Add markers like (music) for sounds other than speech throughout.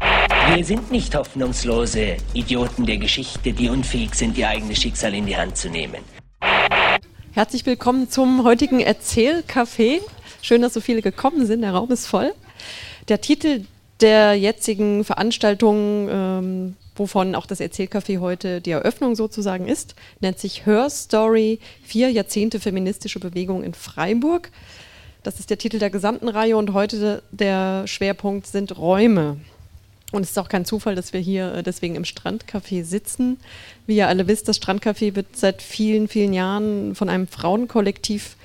Wir sind nicht hoffnungslose Idioten der Geschichte, die unfähig sind, ihr eigenes Schicksal in die Hand zu nehmen. Herzlich willkommen zum heutigen Erzählcafé. Schön, dass so viele gekommen sind. Der Raum ist voll. Der Titel der jetzigen Veranstaltung, ähm, wovon auch das Erzählcafé heute die Eröffnung sozusagen ist, nennt sich Her Story, vier Jahrzehnte feministische Bewegung in Freiburg. Das ist der Titel der gesamten Reihe und heute der Schwerpunkt sind Räume. Und es ist auch kein Zufall, dass wir hier äh, deswegen im Strandcafé sitzen. Wie ihr alle wisst, das Strandcafé wird seit vielen, vielen Jahren von einem Frauenkollektiv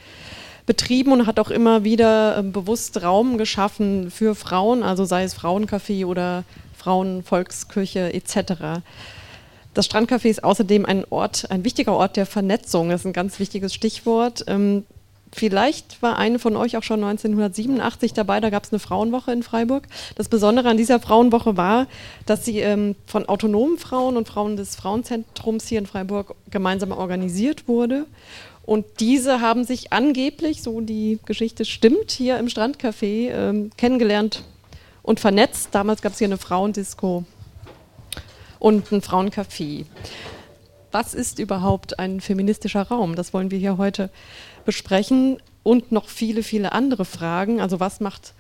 betrieben und hat auch immer wieder äh, bewusst Raum geschaffen für Frauen, also sei es Frauencafé oder Frauenvolkskirche etc. Das Strandcafé ist außerdem ein Ort, ein wichtiger Ort der Vernetzung. Das ist ein ganz wichtiges Stichwort. Vielleicht war eine von euch auch schon 1987 dabei, da gab es eine Frauenwoche in Freiburg. Das Besondere an dieser Frauenwoche war, dass sie ähm, von autonomen Frauen und Frauen des Frauenzentrums hier in Freiburg gemeinsam organisiert wurde. Und diese haben sich angeblich, so die Geschichte stimmt, hier im Strandcafé ähm, kennengelernt und vernetzt. Damals gab es hier eine Frauendisco und ein Frauencafé. Was ist überhaupt ein feministischer Raum? Das wollen wir hier heute besprechen und noch viele, viele andere Fragen. Also was macht,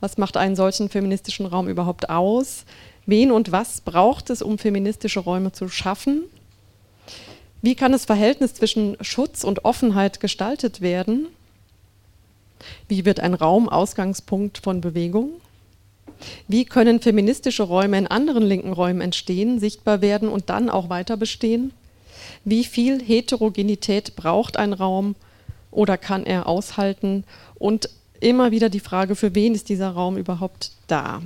was macht einen solchen feministischen Raum überhaupt aus? Wen und was braucht es, um feministische Räume zu schaffen? Wie kann das Verhältnis zwischen Schutz und Offenheit gestaltet werden? Wie wird ein Raum Ausgangspunkt von Bewegung? Wie können feministische Räume in anderen linken Räumen entstehen, sichtbar werden und dann auch weiter bestehen? Wie viel Heterogenität braucht ein Raum, oder kann er aushalten? Und immer wieder die Frage, für wen ist dieser Raum überhaupt da?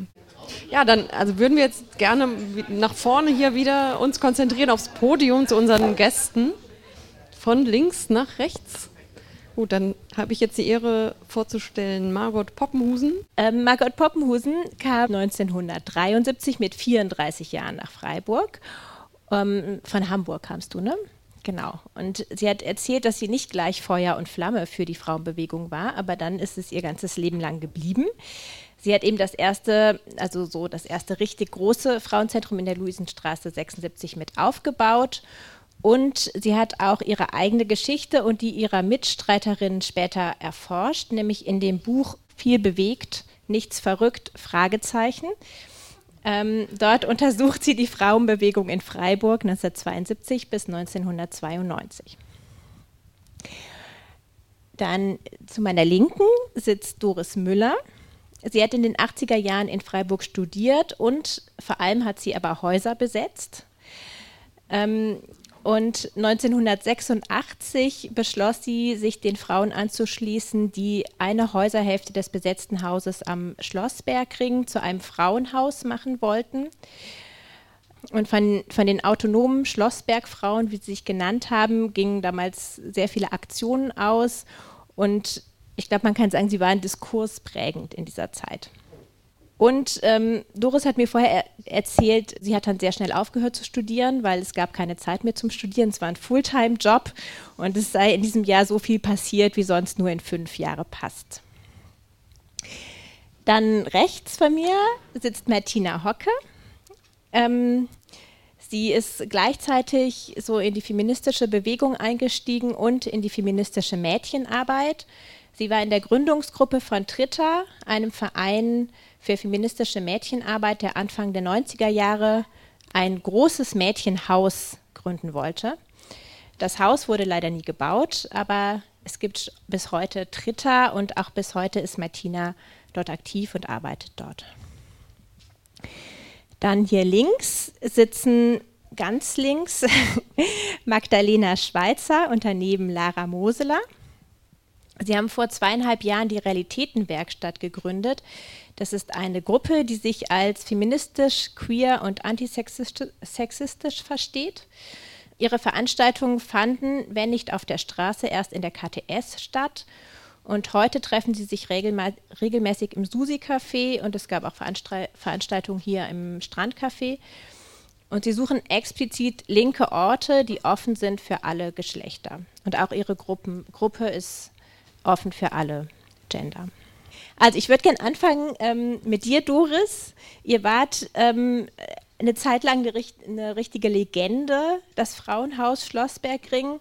Ja, dann also würden wir jetzt gerne nach vorne hier wieder uns konzentrieren aufs Podium zu unseren Gästen. Von links nach rechts. Gut, dann habe ich jetzt die Ehre vorzustellen Margot Poppenhusen. Ähm, Margot Poppenhusen kam 1973 mit 34 Jahren nach Freiburg. Ähm, von Hamburg kamst du, ne? Genau. Und sie hat erzählt, dass sie nicht gleich Feuer und Flamme für die Frauenbewegung war, aber dann ist es ihr ganzes Leben lang geblieben. Sie hat eben das erste, also so das erste richtig große Frauenzentrum in der Luisenstraße 76 mit aufgebaut. Und sie hat auch ihre eigene Geschichte und die ihrer Mitstreiterinnen später erforscht, nämlich in dem Buch Viel bewegt, nichts verrückt, Fragezeichen. Ähm, dort untersucht sie die Frauenbewegung in Freiburg 1972 bis 1992. Dann zu meiner Linken sitzt Doris Müller. Sie hat in den 80er Jahren in Freiburg studiert und vor allem hat sie aber Häuser besetzt. Ähm, und 1986 beschloss sie, sich den Frauen anzuschließen, die eine Häuserhälfte des besetzten Hauses am Schlossbergring zu einem Frauenhaus machen wollten. Und von, von den autonomen Schlossbergfrauen, wie sie sich genannt haben, gingen damals sehr viele Aktionen aus. Und ich glaube, man kann sagen, sie waren diskursprägend in dieser Zeit. Und ähm, Doris hat mir vorher er erzählt, sie hat dann sehr schnell aufgehört zu studieren, weil es gab keine Zeit mehr zum Studieren. Es war ein Fulltime-Job und es sei in diesem Jahr so viel passiert, wie sonst nur in fünf Jahre passt. Dann rechts von mir sitzt Martina Hocke. Ähm, sie ist gleichzeitig so in die feministische Bewegung eingestiegen und in die feministische Mädchenarbeit. Sie war in der Gründungsgruppe von Tritta, einem Verein für feministische Mädchenarbeit, der Anfang der 90er Jahre ein großes Mädchenhaus gründen wollte. Das Haus wurde leider nie gebaut, aber es gibt bis heute Tritta und auch bis heute ist Martina dort aktiv und arbeitet dort. Dann hier links sitzen ganz links (laughs) Magdalena Schweizer und daneben Lara Moseler. Sie haben vor zweieinhalb Jahren die Realitätenwerkstatt gegründet. Das ist eine Gruppe, die sich als feministisch, queer und antisexistisch versteht. Ihre Veranstaltungen fanden, wenn nicht auf der Straße, erst in der KTS statt. Und heute treffen sie sich regelmäßig im Susi-Café und es gab auch Veranstaltungen hier im Strandcafé. Und sie suchen explizit linke Orte, die offen sind für alle Geschlechter. Und auch ihre Gruppen, Gruppe ist offen für alle Gender. Also ich würde gerne anfangen ähm, mit dir, Doris. Ihr wart ähm, eine Zeit lang eine, eine, richtige Legende, das Frauenhaus Schlossbergring.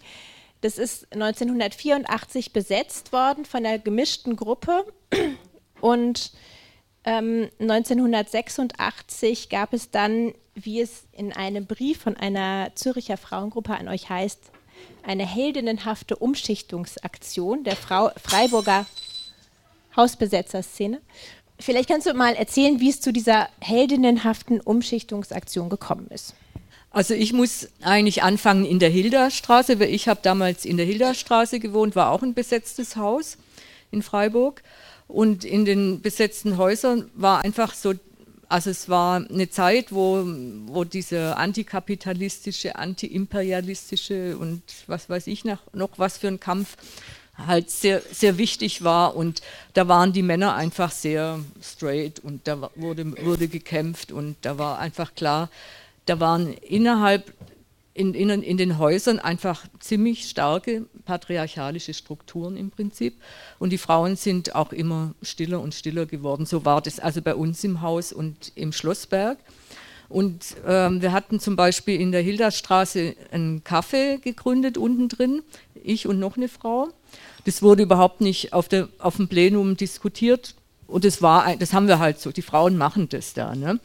Das ist 1984 besetzt worden von einer gemischten Gruppe und ähm, 1986 gab es dann, wie es in einem Brief von einer Züricher Frauengruppe an euch heißt, eine heldinnenhafte Umschichtungsaktion der Frau Freiburger Hausbesetzerszene. Vielleicht kannst du mal erzählen, wie es zu dieser heldinnenhaften Umschichtungsaktion gekommen ist. Also ich muss eigentlich anfangen in der Hilderstraße, weil ich habe damals in der Hilderstraße gewohnt, war auch ein besetztes Haus in Freiburg. Und in den besetzten Häusern war einfach so also es war eine Zeit, wo, wo diese antikapitalistische, antiimperialistische und was weiß ich noch, noch was für ein Kampf halt sehr, sehr wichtig war. Und da waren die Männer einfach sehr straight und da wurde, wurde gekämpft und da war einfach klar, da waren innerhalb in, in, in den Häusern einfach ziemlich starke patriarchalische Strukturen im Prinzip. Und die Frauen sind auch immer stiller und stiller geworden. So war das also bei uns im Haus und im Schlossberg. Und ähm, wir hatten zum Beispiel in der Hildastraße einen Café gegründet unten drin, ich und noch eine Frau. Das wurde überhaupt nicht auf, der, auf dem Plenum diskutiert. Und das, war, das haben wir halt so, die Frauen machen das da. Ne?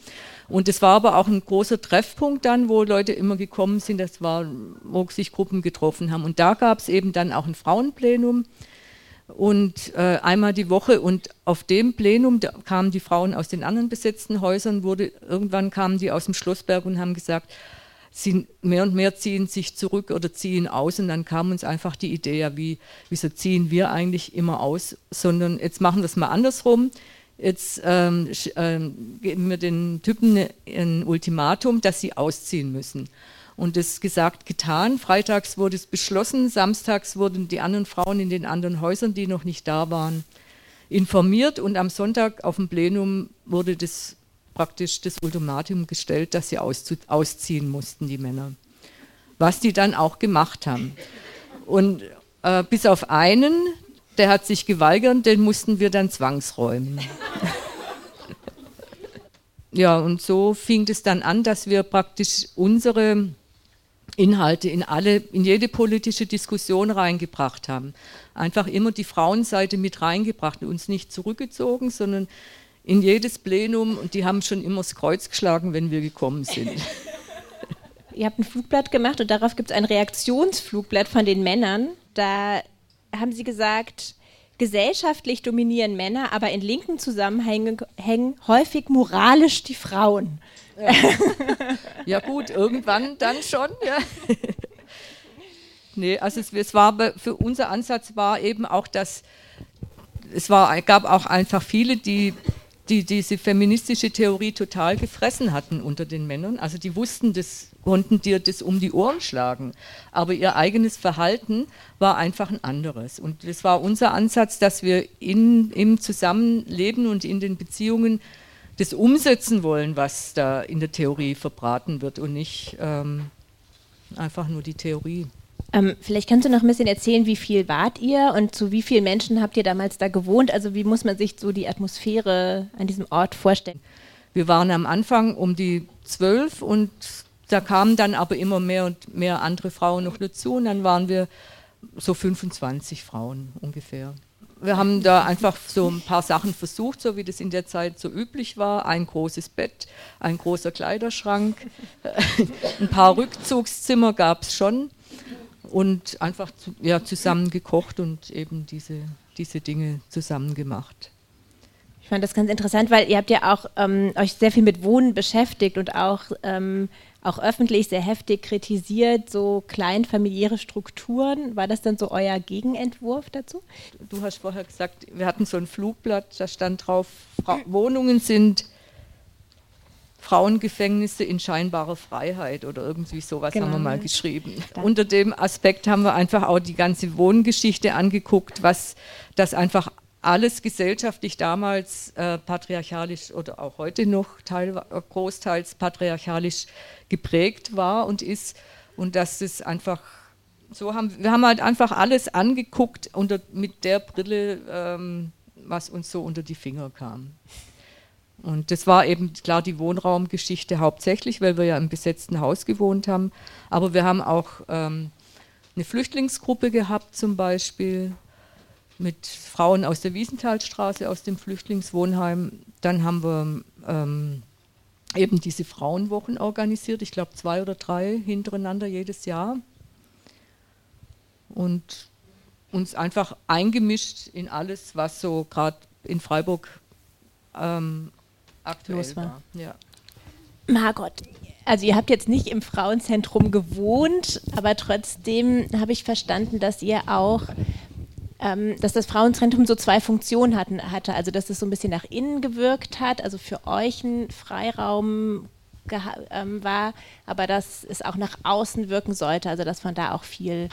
Und es war aber auch ein großer Treffpunkt dann, wo Leute immer gekommen sind, das war, wo sich Gruppen getroffen haben. Und da gab es eben dann auch ein Frauenplenum und äh, einmal die Woche und auf dem Plenum kamen die Frauen aus den anderen besetzten Häusern, wurde, irgendwann kamen die aus dem Schlossberg und haben gesagt, sie mehr und mehr ziehen sich zurück oder ziehen aus und dann kam uns einfach die Idee, ja, wie, wieso ziehen wir eigentlich immer aus, sondern jetzt machen wir es mal andersrum Jetzt ähm, ähm, geben wir den Typen ein Ultimatum, dass sie ausziehen müssen. Und das gesagt, getan. Freitags wurde es beschlossen, samstags wurden die anderen Frauen in den anderen Häusern, die noch nicht da waren, informiert und am Sonntag auf dem Plenum wurde das praktisch das Ultimatum gestellt, dass sie ausziehen mussten, die Männer. Was die dann auch gemacht haben. Und äh, bis auf einen, der hat sich geweigert, den mussten wir dann zwangsräumen. (laughs) ja, und so fing es dann an, dass wir praktisch unsere Inhalte in alle, in jede politische Diskussion reingebracht haben. Einfach immer die Frauenseite mit reingebracht, uns nicht zurückgezogen, sondern in jedes Plenum und die haben schon immer das Kreuz geschlagen, wenn wir gekommen sind. (laughs) (laughs) Ihr habt ein Flugblatt gemacht und darauf gibt es ein Reaktionsflugblatt von den Männern. Da haben Sie gesagt, gesellschaftlich dominieren Männer, aber in linken Zusammenhängen häufig moralisch die Frauen. Ja, (laughs) ja gut, irgendwann dann schon. Ja. nee, also es, es, war für unser Ansatz war eben auch, dass es war, gab auch einfach viele, die die diese feministische Theorie total gefressen hatten unter den Männern. Also die wussten das konnten dir das um die Ohren schlagen. Aber ihr eigenes Verhalten war einfach ein anderes. Und das war unser Ansatz, dass wir in, im Zusammenleben und in den Beziehungen das umsetzen wollen, was da in der Theorie verbraten wird und nicht ähm, einfach nur die Theorie. Ähm, vielleicht kannst du noch ein bisschen erzählen, wie viel wart ihr und zu wie vielen Menschen habt ihr damals da gewohnt? Also wie muss man sich so die Atmosphäre an diesem Ort vorstellen? Wir waren am Anfang um die zwölf und da kamen dann aber immer mehr und mehr andere Frauen noch dazu und dann waren wir so 25 Frauen ungefähr. Wir haben da einfach so ein paar Sachen versucht, so wie das in der Zeit so üblich war. Ein großes Bett, ein großer Kleiderschrank, (laughs) ein paar Rückzugszimmer gab es schon und einfach ja, zusammen gekocht und eben diese, diese Dinge zusammen gemacht. Ich fand das ganz interessant, weil ihr habt ja auch ähm, euch sehr viel mit Wohnen beschäftigt und auch, ähm, auch öffentlich sehr heftig kritisiert, so kleinfamiliäre Strukturen. War das dann so euer Gegenentwurf dazu? Du hast vorher gesagt, wir hatten so ein Flugblatt, da stand drauf, Wohnungen sind Frauengefängnisse in scheinbarer Freiheit oder irgendwie sowas Genau. haben wir mal geschrieben. Da- Unter dem Aspekt haben wir einfach auch die ganze Wohngeschichte angeguckt, was das einfach alles gesellschaftlich damals äh, patriarchalisch oder auch heute noch teil, großteils patriarchalisch geprägt war und ist und dass es einfach so haben wir haben halt einfach alles angeguckt unter, mit der Brille, ähm, was uns so unter die Finger kam. Und das war eben klar die Wohnraumgeschichte hauptsächlich, weil wir ja im besetzten Haus gewohnt haben. Aber wir haben auch ähm, eine Flüchtlingsgruppe gehabt, zum Beispiel mit Frauen aus der Wiesenthalstraße, aus dem Flüchtlingswohnheim. Dann haben wir ähm, eben diese Frauenwochen organisiert, ich glaube zwei oder drei hintereinander jedes Jahr. Und uns einfach eingemischt in alles, was so gerade in Freiburg ähm, aktuell Los war. war. Ja. Margot, also ihr habt jetzt nicht im Frauenzentrum gewohnt, aber trotzdem habe ich verstanden, dass ihr auch, ähm, dass das Frauenzentrum so zwei Funktionen hatten, hatte. Also dass es so ein bisschen nach innen gewirkt hat, also für euch ein Freiraum ähm, war, aber dass es auch nach außen wirken sollte, also dass von da auch viel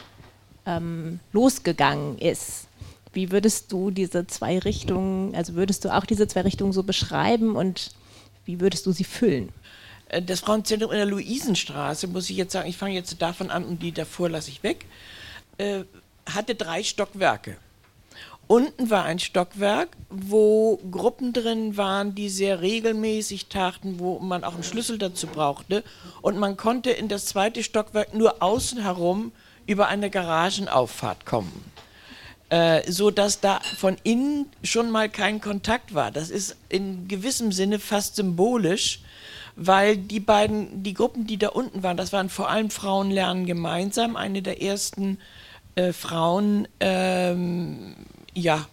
ähm, losgegangen ist. Wie würdest du diese zwei Richtungen, also würdest du auch diese zwei Richtungen so beschreiben und wie würdest du sie füllen? Äh, Das Frauenzentrum in der Luisenstraße, muss ich jetzt sagen, ich fange jetzt davon an und die davor lasse ich weg, äh, hatte drei Stockwerke. Unten war ein Stockwerk, wo Gruppen drin waren, die sehr regelmäßig taten, wo man auch einen Schlüssel dazu brauchte. Und man konnte in das zweite Stockwerk nur außen herum über eine Garagenauffahrt kommen äh, so dass da von innen schon mal kein Kontakt war. Das ist in gewissem Sinne fast symbolisch, weil die beiden, die Gruppen, die da unten waren, das waren vor allem Frauen lernen gemeinsam, eine der ersten äh, Frauen, ähm, ja,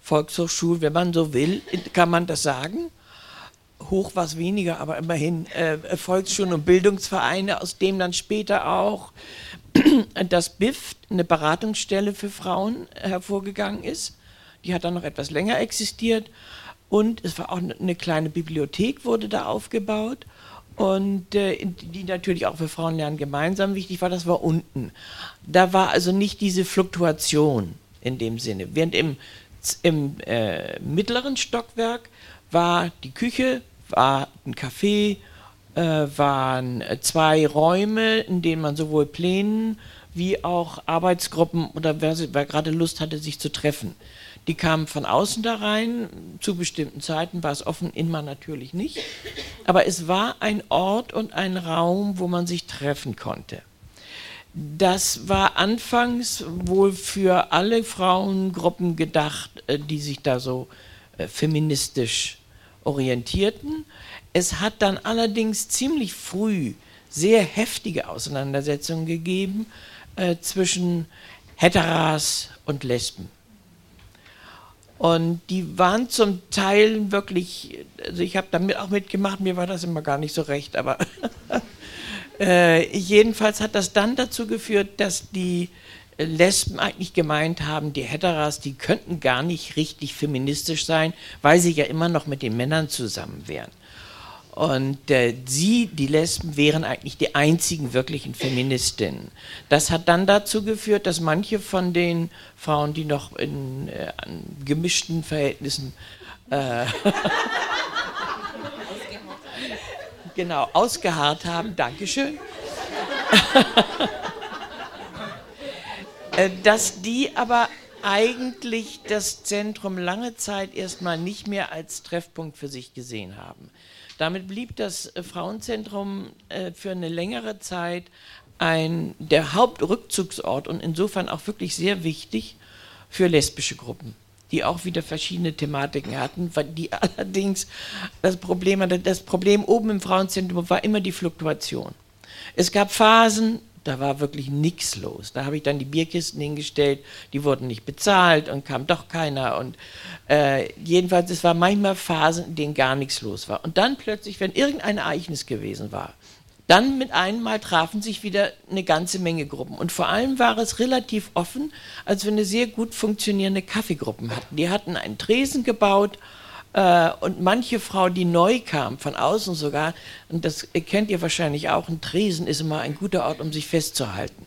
Volkshochschule, wenn man so will, kann man das sagen. Hoch war es weniger, aber immerhin äh, Volksschulen und Bildungsvereine, aus dem dann später auch (clears throat) das BIF, eine Beratungsstelle für Frauen, hervorgegangen ist. Die hat dann noch etwas länger existiert. Und es war auch eine- eine kleine Bibliothek, wurde da aufgebaut. Und äh, die natürlich auch für Frauenlernen gemeinsam wichtig war, das war unten. Da war also nicht diese Fluktuation in dem Sinne. Während im, im äh, mittleren Stockwerk war die Küche, war ein Café, waren äh, zwei Räume, in denen man sowohl Plänen wie auch Arbeitsgruppen oder wer, wer gerade Lust hatte, sich zu treffen. Die kamen von außen da rein, zu bestimmten Zeiten war es offen, innen natürlich nicht. Aber es war ein Ort und ein Raum, wo man sich treffen konnte. Das war anfangs wohl für alle Frauengruppen gedacht, äh, die sich da so äh, feministisch orientierten. Es hat dann allerdings ziemlich früh sehr heftige Auseinandersetzungen gegeben äh, zwischen Heteras und Lesben. Und die waren zum Teil wirklich, also ich habe damit auch mitgemacht, mir war das immer gar nicht so recht, aber (laughs) äh, jedenfalls hat das dann dazu geführt, dass die Lesben eigentlich gemeint haben, die Heteras, die könnten gar nicht richtig feministisch sein, weil sie ja immer noch mit den Männern zusammen wären. Und äh, sie, die Lesben, wären eigentlich die einzigen wirklichen Feministinnen. Das hat dann dazu geführt, dass manche von den Frauen, die noch in äh, gemischten Verhältnissen äh, (laughs) genau ausgeharrt haben, Dankeschön, äh, dass die aber eigentlich das Zentrum lange Zeit erstmal nicht mehr als Treffpunkt für sich gesehen haben. Damit blieb das äh, Frauenzentrum äh, für eine längere Zeit ein, der Hauptrückzugsort und insofern auch wirklich sehr wichtig für lesbische Gruppen, die auch wieder verschiedene Thematiken hatten, weil die (laughs) allerdings das Problem. Das Problem oben im Frauenzentrum war immer die Fluktuation. Es gab Phasen, da war wirklich nichts los. Da habe ich dann die Bierkisten hingestellt, die wurden nicht bezahlt und kam doch keiner. Und äh, jedenfalls, es war manchmal Phasen, in denen gar nichts los war. Und dann plötzlich, wenn irgendein Ereignis gewesen war, dann mit einmal trafen sich wieder eine ganze Menge Gruppen. Und vor allem war es relativ offen, als wir eine sehr gut funktionierende Kaffeegruppen hatten. Die hatten einen Tresen gebaut äh, und manche Frau, die neu kam, von außen sogar, und das kennt ihr wahrscheinlich auch, ein Tresen ist immer ein guter Ort, um sich festzuhalten.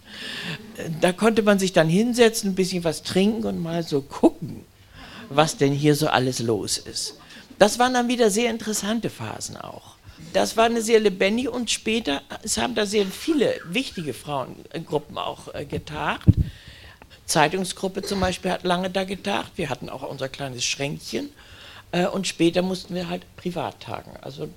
Äh, da konnte man sich dann hinsetzen, ein bisschen was trinken und mal so gucken, was denn hier so alles los ist. Das waren dann wieder sehr interessante Phasen auch. Das war eine sehr lebendige und später, es haben da sehr viele wichtige Frauengruppen auch äh, getagt. Zeitungsgruppe zum Beispiel hat lange da getagt. Wir hatten auch unser kleines Schränkchen äh, und später mussten wir halt privat tagen. Also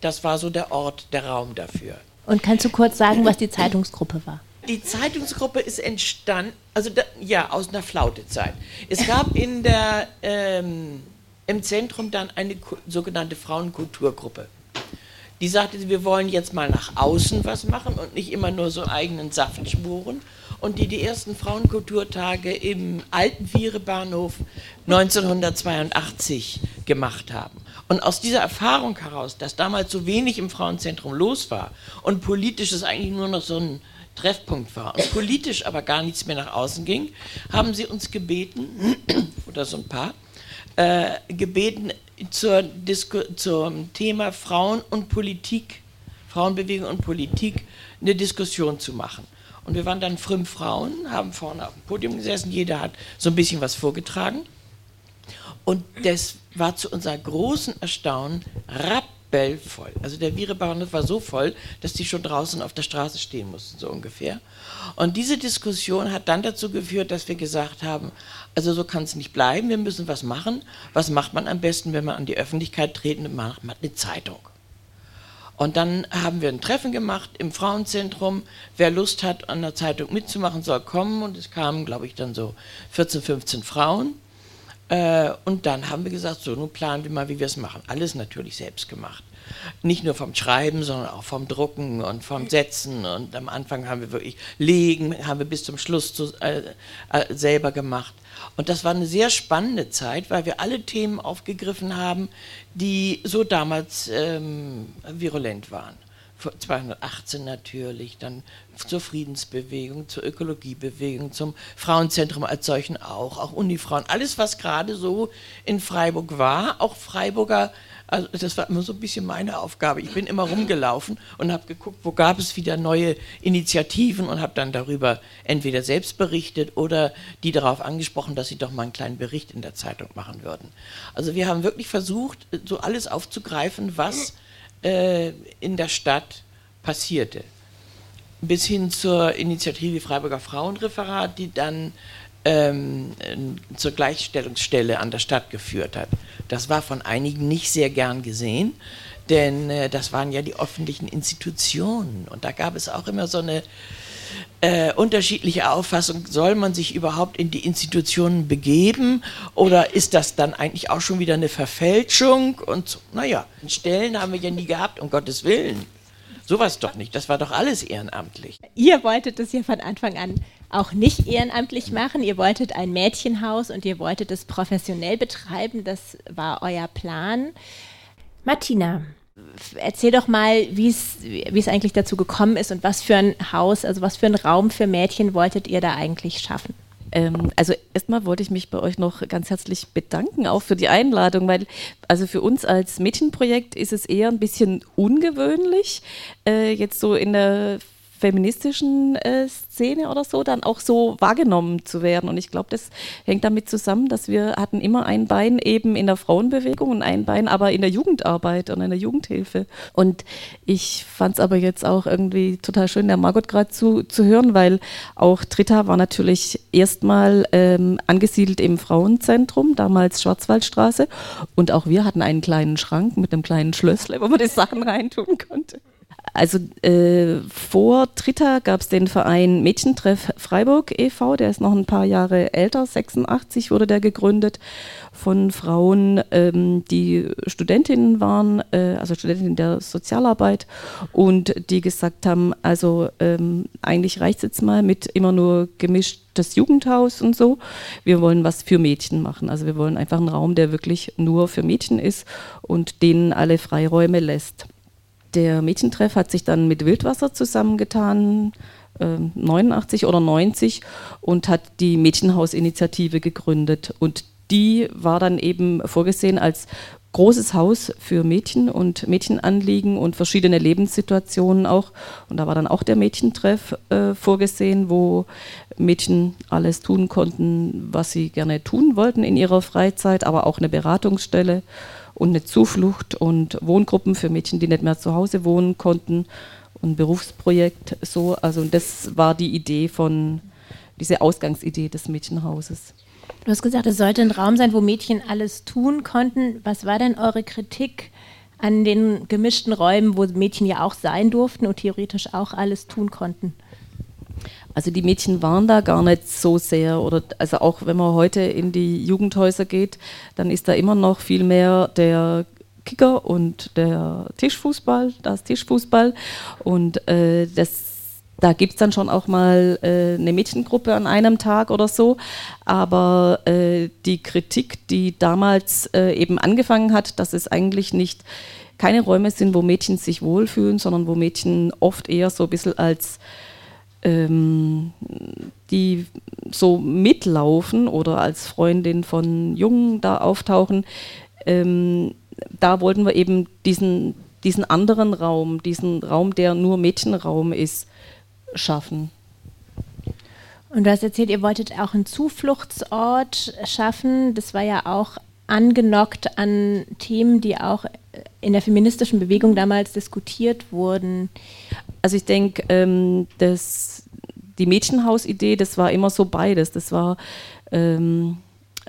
das war so der Ort, der Raum dafür. Und kannst du kurz sagen, was die Zeitungsgruppe war? Die Zeitungsgruppe ist entstanden, also da, ja, aus einer Flautezeit. Es gab in der, ähm, im Zentrum dann eine sogenannte Frauenkulturgruppe. Die sagte, wir wollen jetzt mal nach außen was machen und nicht immer nur so eigenen Saft spuren und die die ersten Frauenkulturtage im alten Viere-Bahnhof 1982 gemacht haben. Und aus dieser Erfahrung heraus, dass damals so wenig im Frauenzentrum los war und politisch es eigentlich nur noch so ein Treffpunkt war und politisch aber gar nichts mehr nach außen ging, haben sie uns gebeten, (clears throat) oder so ein paar, äh, gebeten zur Disku zum Thema Frauen und Politik, Frauenbewegung und Politik, eine Diskussion zu machen. Und wir waren dann fünf Frauen, haben vorne auf dem Podium gesessen, jeder hat so ein bisschen was vorgetragen. Und das war zu unserem großen Erstaunen rappelvoll. Also der Vierebahnhof war so voll, dass die schon draußen auf der Straße stehen mussten, so ungefähr. Und diese Diskussion hat dann dazu geführt, dass wir gesagt haben, also so kann es nicht bleiben, wir müssen was machen. Was macht man am besten, wenn man an die Öffentlichkeit treten und macht eine Zeitung? Und dann haben wir ein Treffen gemacht im Frauenzentrum. Wer Lust hat, an der Zeitung mitzumachen, soll kommen. Und es kamen, glaube ich, dann so 14, 15 Frauen. Äh, und dann haben wir gesagt, so, nun planen wir mal, wie wir es machen. Alles natürlich selbst gemacht. Nicht nur vom Schreiben, sondern auch vom Drucken und vom Setzen. Und am Anfang haben wir wirklich Legen, haben wir bis zum Schluss zu, äh, äh, selber gemacht. Und das war eine sehr spannende Zeit, weil wir alle Themen aufgegriffen haben, die so damals ähm, virulent waren. 218 natürlich, dann zur Friedensbewegung, zur Ökologiebewegung, zum Frauenzentrum als solchen auch, auch Unifrauen, alles was gerade so in Freiburg war, auch Freiburger also das war immer so ein bisschen meine Aufgabe. Ich bin immer rumgelaufen und habe geguckt, wo gab es wieder neue Initiativen und habe dann darüber entweder selbst berichtet oder die darauf angesprochen, dass sie doch mal einen kleinen Bericht in der Zeitung machen würden. Also wir haben wirklich versucht, so alles aufzugreifen, was äh, in der Stadt passierte. Bis hin zur Initiative Freiburger Frauenreferat, die dann ähm, zur Gleichstellungsstelle an der Stadt geführt hat. Das war von einigen nicht sehr gern gesehen, denn äh, das waren ja die öffentlichen Institutionen. Und da gab es auch immer so eine äh, unterschiedliche Auffassung, soll man sich überhaupt in die Institutionen begeben oder ist das dann eigentlich auch schon wieder eine Verfälschung? Und so, naja, Stellen haben wir ja nie gehabt, um Gottes Willen. Sowas doch nicht, das war doch alles ehrenamtlich. Ihr wolltet es ja von Anfang an auch nicht ehrenamtlich machen. Ihr wolltet ein Mädchenhaus und ihr wolltet es professionell betreiben. Das war euer Plan. Martina, erzähl doch mal, wie es eigentlich dazu gekommen ist und was für ein Haus, also was für einen Raum für Mädchen wolltet ihr da eigentlich schaffen? Ähm, also erstmal wollte ich mich bei euch noch ganz herzlich bedanken, auch für die Einladung, weil also für uns als Mädchenprojekt ist es eher ein bisschen ungewöhnlich, äh, jetzt so in der feministischen äh, Szene oder so dann auch so wahrgenommen zu werden. Und ich glaube, das hängt damit zusammen, dass wir hatten immer ein Bein eben in der Frauenbewegung und ein Bein aber in der Jugendarbeit und in der Jugendhilfe. Und ich fand es aber jetzt auch irgendwie total schön, der Margot gerade zu, zu hören, weil auch Tritta war natürlich erstmal ähm, angesiedelt im Frauenzentrum, damals Schwarzwaldstraße. Und auch wir hatten einen kleinen Schrank mit einem kleinen Schlössle, wo man die Sachen reintun konnte. Also äh, vor Tritta gab es den Verein Mädchentreff Freiburg e.V., der ist noch ein paar Jahre älter, 86 wurde der gegründet von Frauen, ähm, die Studentinnen waren, äh, also Studentinnen der Sozialarbeit und die gesagt haben, also ähm, eigentlich reicht es jetzt mal mit immer nur gemischtes Jugendhaus und so. Wir wollen was für Mädchen machen. Also wir wollen einfach einen Raum, der wirklich nur für Mädchen ist und denen alle Freiräume lässt. Der Mädchentreff hat sich dann mit Wildwasser zusammengetan, äh, 89 oder 90 und hat die Mädchenhausinitiative gegründet. Und die war dann eben vorgesehen als großes Haus für Mädchen und Mädchenanliegen und verschiedene Lebenssituationen auch. Und da war dann auch der Mädchentreff äh, vorgesehen, wo Mädchen alles tun konnten, was sie gerne tun wollten in ihrer Freizeit, aber auch eine Beratungsstelle und eine Zuflucht und Wohngruppen für Mädchen, die nicht mehr zu Hause wohnen konnten und ein Berufsprojekt so. Also das war die Idee von, diese Ausgangsidee des Mädchenhauses. Du hast gesagt, es sollte ein Raum sein, wo Mädchen alles tun konnten. Was war denn eure Kritik an den gemischten Räumen, wo Mädchen ja auch sein durften und theoretisch auch alles tun konnten? Also die Mädchen waren da gar nicht so sehr oder also auch wenn man heute in die Jugendhäuser geht, dann ist da immer noch viel mehr der Kicker und der Tischfußball, das Tischfußball und äh, das da gibt es dann schon auch mal äh, eine Mädchengruppe an einem Tag oder so. Aber äh, die Kritik, die damals äh, eben angefangen hat, dass es eigentlich nicht keine Räume sind, wo Mädchen sich wohlfühlen, sondern wo Mädchen oft eher so ein bisschen als ähm, die so mitlaufen oder als Freundin von Jungen da auftauchen, ähm, da wollten wir eben diesen, diesen anderen Raum, diesen Raum, der nur Mädchenraum ist, schaffen. Und du hast erzählt, ihr wolltet auch einen Zufluchtsort schaffen. Das war ja auch angenockt an Themen, die auch in der feministischen Bewegung damals diskutiert wurden. Also ich denke, ähm, die Mädchenhausidee, das war immer so beides. Das war ähm,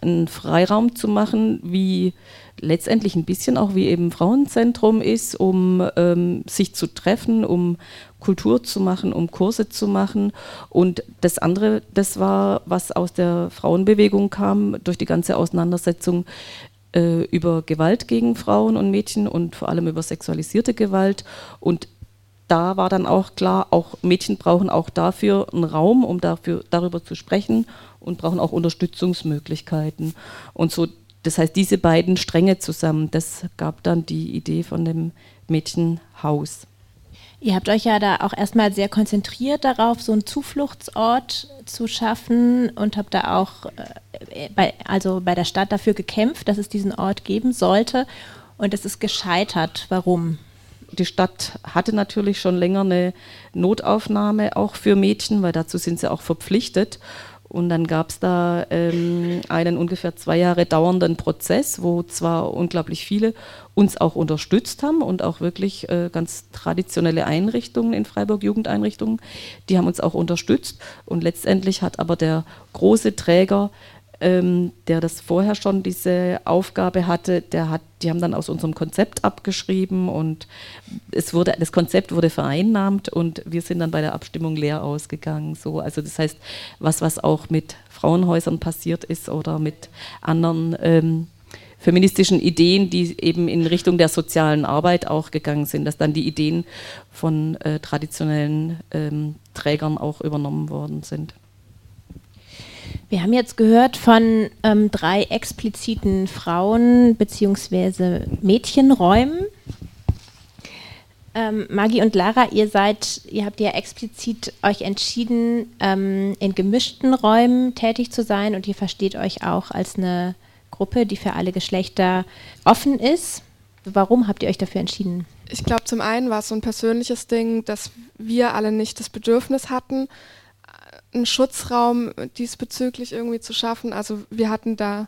einen Freiraum zu machen, wie letztendlich ein bisschen auch wie eben Frauenzentrum ist, um ähm, sich zu treffen, um Kultur zu machen, um Kurse zu machen. Und das andere, das war, was aus der Frauenbewegung kam, durch die ganze Auseinandersetzung äh, über Gewalt gegen Frauen und Mädchen und vor allem über sexualisierte Gewalt. Und da war dann auch klar, auch Mädchen brauchen auch dafür einen Raum, um dafür, darüber zu sprechen und brauchen auch Unterstützungsmöglichkeiten. Und so, das heißt, diese beiden Stränge zusammen, das gab dann die Idee von dem Mädchenhaus. Ihr habt euch ja da auch erstmal sehr konzentriert darauf, so einen Zufluchtsort zu schaffen und habt da auch äh, bei, also bei der Stadt dafür gekämpft, dass es diesen Ort geben sollte. Und es ist gescheitert. Warum? Die Stadt hatte natürlich schon länger eine Notaufnahme auch für Mädchen, weil dazu sind sie auch verpflichtet. Und dann gab es da ähm, einen ungefähr zwei Jahre dauernden Prozess, wo zwar unglaublich viele uns auch unterstützt haben und auch wirklich äh, ganz traditionelle Einrichtungen in Freiburg, Jugendeinrichtungen, die haben uns auch unterstützt. Und letztendlich hat aber der große Träger ähm, der das vorher schon diese Aufgabe hatte, der hat, die haben dann aus unserem Konzept abgeschrieben und es wurde, das Konzept wurde vereinnahmt und wir sind dann bei der Abstimmung leer ausgegangen. So, also das heißt, was, was auch mit Frauenhäusern passiert ist oder mit anderen ähm, feministischen Ideen, die eben in Richtung der sozialen Arbeit auch gegangen sind, dass dann die Ideen von äh, traditionellen ähm, Trägern auch übernommen worden sind. Wir haben jetzt gehört von ähm, drei expliziten Frauen- bzw. Mädchenräumen. Ähm, Maggie und Lara, ihr seid, ihr habt ja explizit euch entschieden, ähm, in gemischten Räumen tätig zu sein und ihr versteht euch auch als eine Gruppe, die für alle Geschlechter offen ist. Warum habt ihr euch dafür entschieden? Ich glaube, zum einen war es so ein persönliches Ding, dass wir alle nicht das Bedürfnis hatten, einen Schutzraum diesbezüglich irgendwie zu schaffen. Also wir hatten da,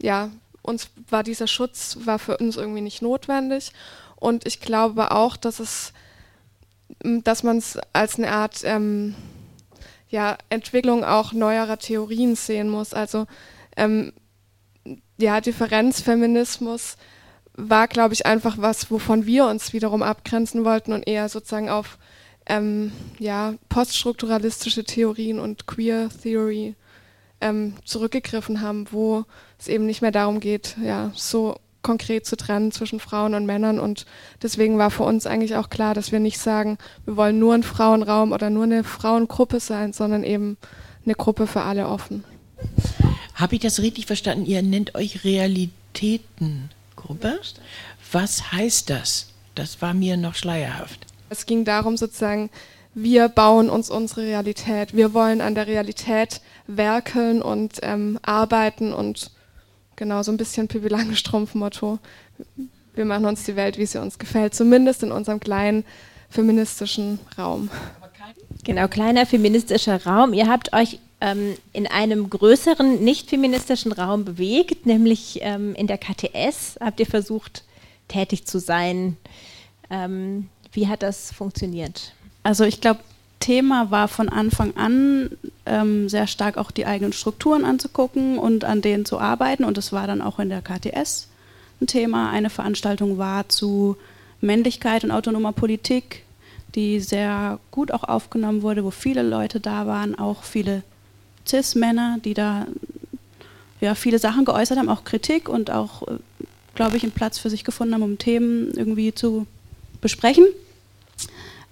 ja, uns war dieser Schutz, war für uns irgendwie nicht notwendig. Und ich glaube auch, dass es, dass man es als eine Art ähm, ja, Entwicklung auch neuerer Theorien sehen muss. Also ähm, ja, Differenzfeminismus war, glaube ich, einfach was, wovon wir uns wiederum abgrenzen wollten und eher sozusagen auf ähm, ja, poststrukturalistische Theorien und Queer Theory ähm, zurückgegriffen haben, wo es eben nicht mehr darum geht, ja, so konkret zu trennen zwischen Frauen und Männern. Und deswegen war für uns eigentlich auch klar, dass wir nicht sagen, wir wollen nur ein Frauenraum oder nur eine Frauengruppe sein, sondern eben eine Gruppe für alle offen. Habe ich das richtig verstanden? Ihr nennt euch Realitätengruppe? Was heißt das? Das war mir noch schleierhaft. Es ging darum sozusagen, wir bauen uns unsere Realität. Wir wollen an der Realität werkeln und ähm, arbeiten und genau so ein bisschen Pippi Langstrumpf-Motto. Wir machen uns die Welt, wie sie uns gefällt, zumindest in unserem kleinen feministischen Raum. Genau, kleiner feministischer Raum. Ihr habt euch ähm, in einem größeren, nicht feministischen Raum bewegt, nämlich ähm, in der KTS. Habt ihr versucht, tätig zu sein? Ähm, wie hat das funktioniert? Also ich glaube, Thema war von Anfang an ähm, sehr stark auch die eigenen Strukturen anzugucken und an denen zu arbeiten. Und das war dann auch in der KTS ein Thema. Eine Veranstaltung war zu Männlichkeit und autonomer Politik, die sehr gut auch aufgenommen wurde, wo viele Leute da waren, auch viele CIS-Männer, die da ja, viele Sachen geäußert haben, auch Kritik und auch, äh, glaube ich, einen Platz für sich gefunden haben, um Themen irgendwie zu besprechen.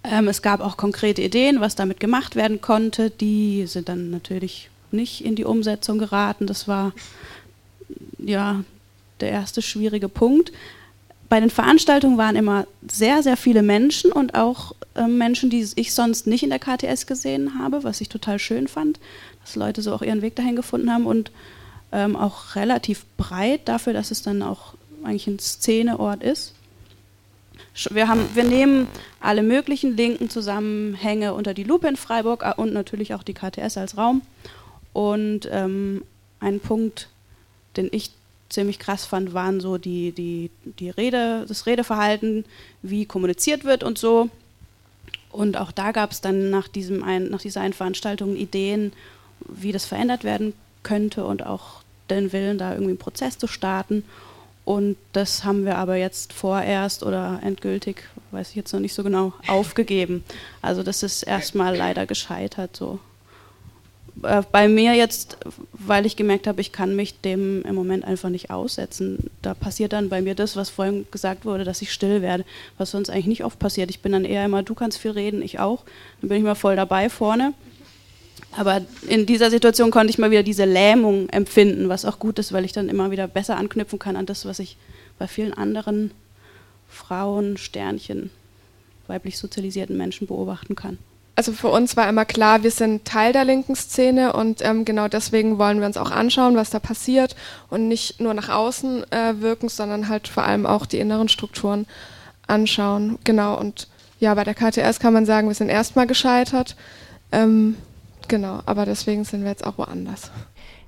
Ähm, es gab auch konkrete Ideen, was damit gemacht werden konnte. Die sind dann natürlich nicht in die Umsetzung geraten. Das war ja der erste schwierige Punkt. Bei den Veranstaltungen waren immer sehr, sehr viele Menschen und auch äh, Menschen, die ich sonst nicht in der KTS gesehen habe, was ich total schön fand, dass Leute so auch ihren Weg dahin gefunden haben und ähm, auch relativ breit dafür, dass es dann auch eigentlich ein Szeneort ist. Wir, haben, wir nehmen alle möglichen linken Zusammenhänge unter die Lupe in Freiburg und natürlich auch die KTS als Raum. Und ähm, ein Punkt, den ich ziemlich krass fand, waren so die, die, die Rede, das Redeverhalten, wie kommuniziert wird und so. Und auch da gab es dann nach, diesem ein, nach dieser einen Veranstaltung Ideen, wie das verändert werden könnte und auch den Willen, da irgendwie einen Prozess zu starten. Und das haben wir aber jetzt vorerst oder endgültig, weiß ich jetzt noch nicht so genau, (laughs) aufgegeben. Also das ist erstmal leider gescheitert so. Äh, bei mir jetzt, weil ich gemerkt habe, ich kann mich dem im Moment einfach nicht aussetzen. Da passiert dann bei mir das, was vorhin gesagt wurde, dass ich still werde, was sonst eigentlich nicht oft passiert. Ich bin dann eher immer, du kannst viel reden, ich auch. Dann bin ich mal voll dabei vorne. Aber in dieser Situation konnte ich mal wieder diese Lähmung empfinden, was auch gut ist, weil ich dann immer wieder besser anknüpfen kann an das, was ich bei vielen anderen Frauen, Sternchen, weiblich sozialisierten Menschen beobachten kann. Also für uns war immer klar, wir sind Teil der linken Szene und ähm, genau deswegen wollen wir uns auch anschauen, was da passiert und nicht nur nach außen äh, wirken, sondern halt vor allem auch die inneren Strukturen anschauen. Genau und ja, bei der KTS kann man sagen, wir sind erstmal gescheitert. Ähm, Genau, aber deswegen sind wir jetzt auch woanders.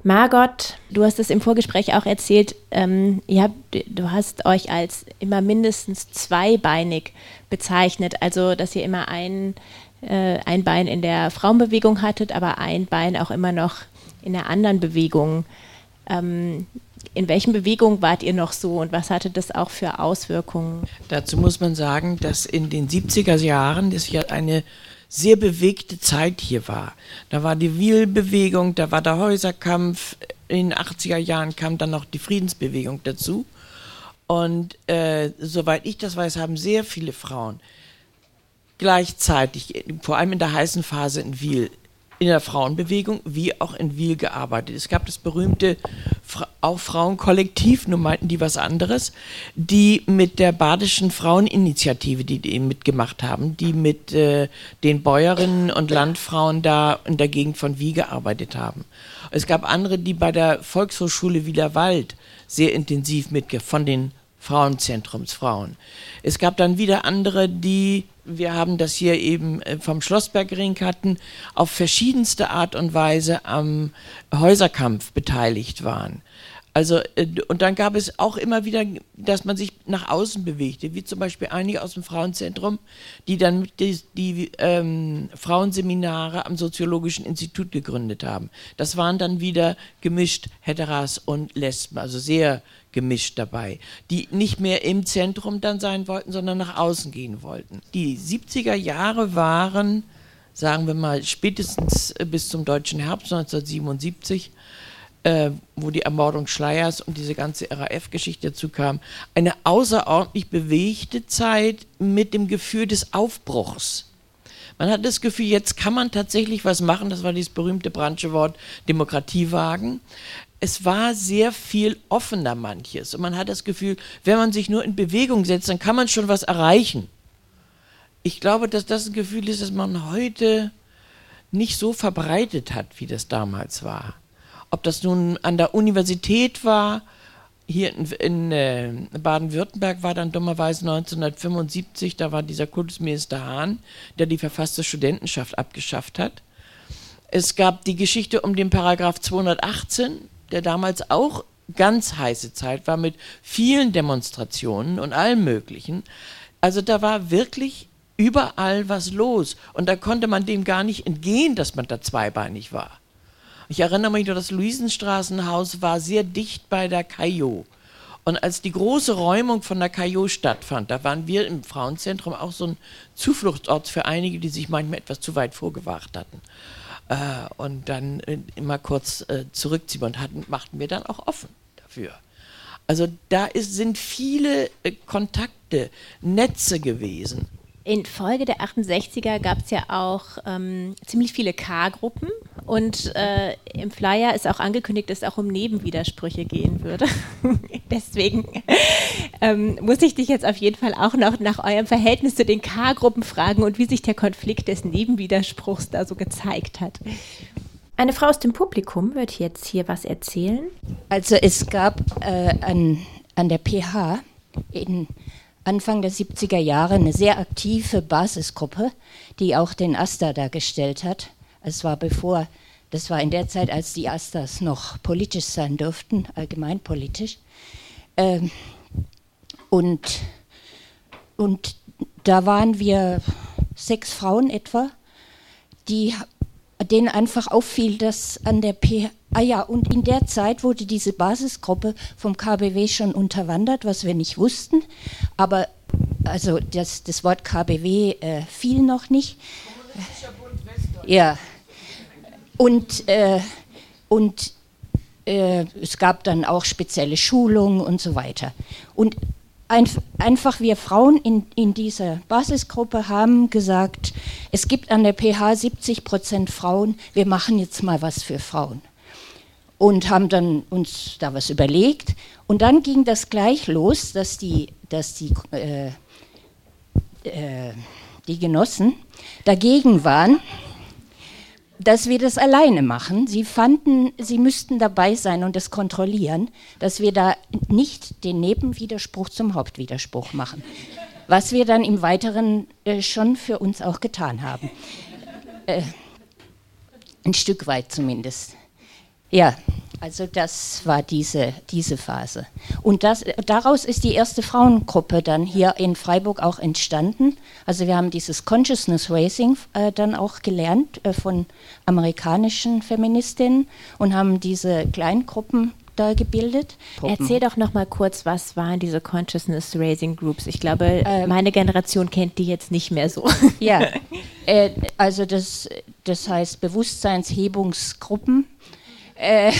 Margot, du hast es im Vorgespräch auch erzählt, ähm, ihr habt, du hast euch als immer mindestens zweibeinig bezeichnet, also dass ihr immer ein, äh, ein Bein in der Frauenbewegung hattet, aber ein Bein auch immer noch in der anderen Bewegung. Ähm, in welchen Bewegungen wart ihr noch so und was hatte das auch für Auswirkungen? Dazu muss man sagen, dass in den 70er Jahren das ja eine sehr bewegte Zeit hier war. Da war die Wiel-Bewegung, da war der Häuserkampf, in den 80er Jahren kam dann noch die Friedensbewegung dazu. Und äh, soweit ich das weiß, haben sehr viele Frauen gleichzeitig, vor allem in der heißen Phase in Wiel, in der Frauenbewegung wie auch in Wiel gearbeitet. Es gab das berühmte auch Frauenkollektiv, nur meinten die was anderes, die mit der badischen Fraueninitiative, die, die mitgemacht haben, die mit äh, den Bäuerinnen und Landfrauen da in der Gegend von Wie gearbeitet haben. Es gab andere, die bei der Volkshochschule Wielerwald sehr intensiv mitge von den Frauenzentrumsfrauen. Es gab dann wieder andere, die wir haben das hier eben äh, vom Schlossbergring hatten, auf verschiedenste Art und Weise am Häuserkampf beteiligt waren. Also, äh, und dann gab es auch immer wieder, dass man sich nach außen bewegte, wie zum Beispiel einige aus dem Frauenzentrum, die dann die, die ähm, Frauenseminare am Soziologischen Institut gegründet haben. Das waren dann wieder gemischt Heteras und Lesben, also sehr gemischt dabei, die nicht mehr im Zentrum dann sein wollten, sondern nach außen gehen wollten. Die 70er Jahre waren, sagen wir mal, spätestens äh, bis zum Deutschen Herbst 1977, äh, wo die Ermordung Schleiers und diese ganze RAF-Geschichte dazu kam, eine außerordentlich bewegte Zeit mit dem Gefühl des Aufbruchs. Man hat das Gefühl, jetzt kann man tatsächlich was machen. Das war dieses berühmte Brandsche Wort Demokratiewagen. Es war sehr viel offener manches. Und man hat das Gefühl, wenn man sich nur in Bewegung setzt, dann kann man schon was erreichen. Ich glaube, dass das ein Gefühl ist, das man heute nicht so verbreitet hat, wie das damals war. Ob das nun an der Universität war, hier in, in äh, Baden-Württemberg war dann dummerweise 1975, da war dieser Kultusminister Hahn, der die verfasste Studentenschaft abgeschafft hat. Es gab die Geschichte um den Paragraph 218, der damals auch ganz heiße Zeit war mit vielen Demonstrationen und allem Möglichen. Also da war wirklich überall was los und da konnte man dem gar nicht entgehen, dass man da zweibeinig war. Ich erinnere mich nur, das Luisenstraßenhaus war sehr dicht bei der Caillot. Und als die große Räumung von der Caillot stattfand, da waren wir im Frauenzentrum auch so ein Zufluchtsort für einige, die sich manchmal etwas zu weit vorgewagt hatten. Äh, und dann äh, immer kurz äh, zurückziehen und hatten, machten wir dann auch offen dafür. Also da ist, sind viele äh, Kontakte, Netze gewesen. In Folge der 68er gab es ja auch ähm, ziemlich viele K-Gruppen und äh, im Flyer ist auch angekündigt, dass es auch um Nebenwidersprüche gehen würde. (laughs) Deswegen ähm, muss ich dich jetzt auf jeden Fall auch noch nach eurem Verhältnis zu den K-Gruppen fragen und wie sich der Konflikt des Nebenwiderspruchs da so gezeigt hat. Eine Frau aus dem Publikum wird jetzt hier was erzählen. Also es gab äh, an, an der PH in Anfang der 70er Jahre eine sehr aktive Basisgruppe, die auch den Asta dargestellt hat. Es war bevor, das war in der Zeit, als die Astas noch politisch sein durften, allgemeinpolitisch. Ähm, und, und da waren wir sechs Frauen etwa, die denen einfach auffiel, dass an der P Ah ja, und in der Zeit wurde diese Basisgruppe vom KBW schon unterwandert, was wir nicht wussten. Aber also das, das Wort KBW äh, fiel noch nicht. Ja. Und, äh, und äh, es gab dann auch spezielle Schulungen und so weiter. Und ein, einfach wir Frauen in, in dieser Basisgruppe haben gesagt, es gibt an der PH 70 Prozent Frauen, wir machen jetzt mal was für Frauen. Und haben dann uns da was überlegt. Und dann ging das gleich los, dass die, dass die, äh, äh, die Genossen dagegen waren, dass wir das alleine machen. Sie fanden, sie müssten dabei sein und es kontrollieren, dass wir da nicht den Nebenwiderspruch zum Hauptwiderspruch machen. Was wir dann im Weiteren äh, schon für uns auch getan haben. Äh, ein Stück weit zumindest. Ja, also das war diese, diese Phase. Und das, daraus ist die erste Frauengruppe dann hier in Freiburg auch entstanden. Also wir haben dieses Consciousness Raising äh, dann auch gelernt äh, von amerikanischen Feministinnen und haben diese Kleingruppen da gebildet. Erzähl doch noch mal kurz, was waren diese Consciousness Raising Groups? Ich glaube, ähm, meine Generation kennt die jetzt nicht mehr so. (laughs) Ja, (laughs) äh, also das, das heißt Bewusstseinshebungsgruppen äh,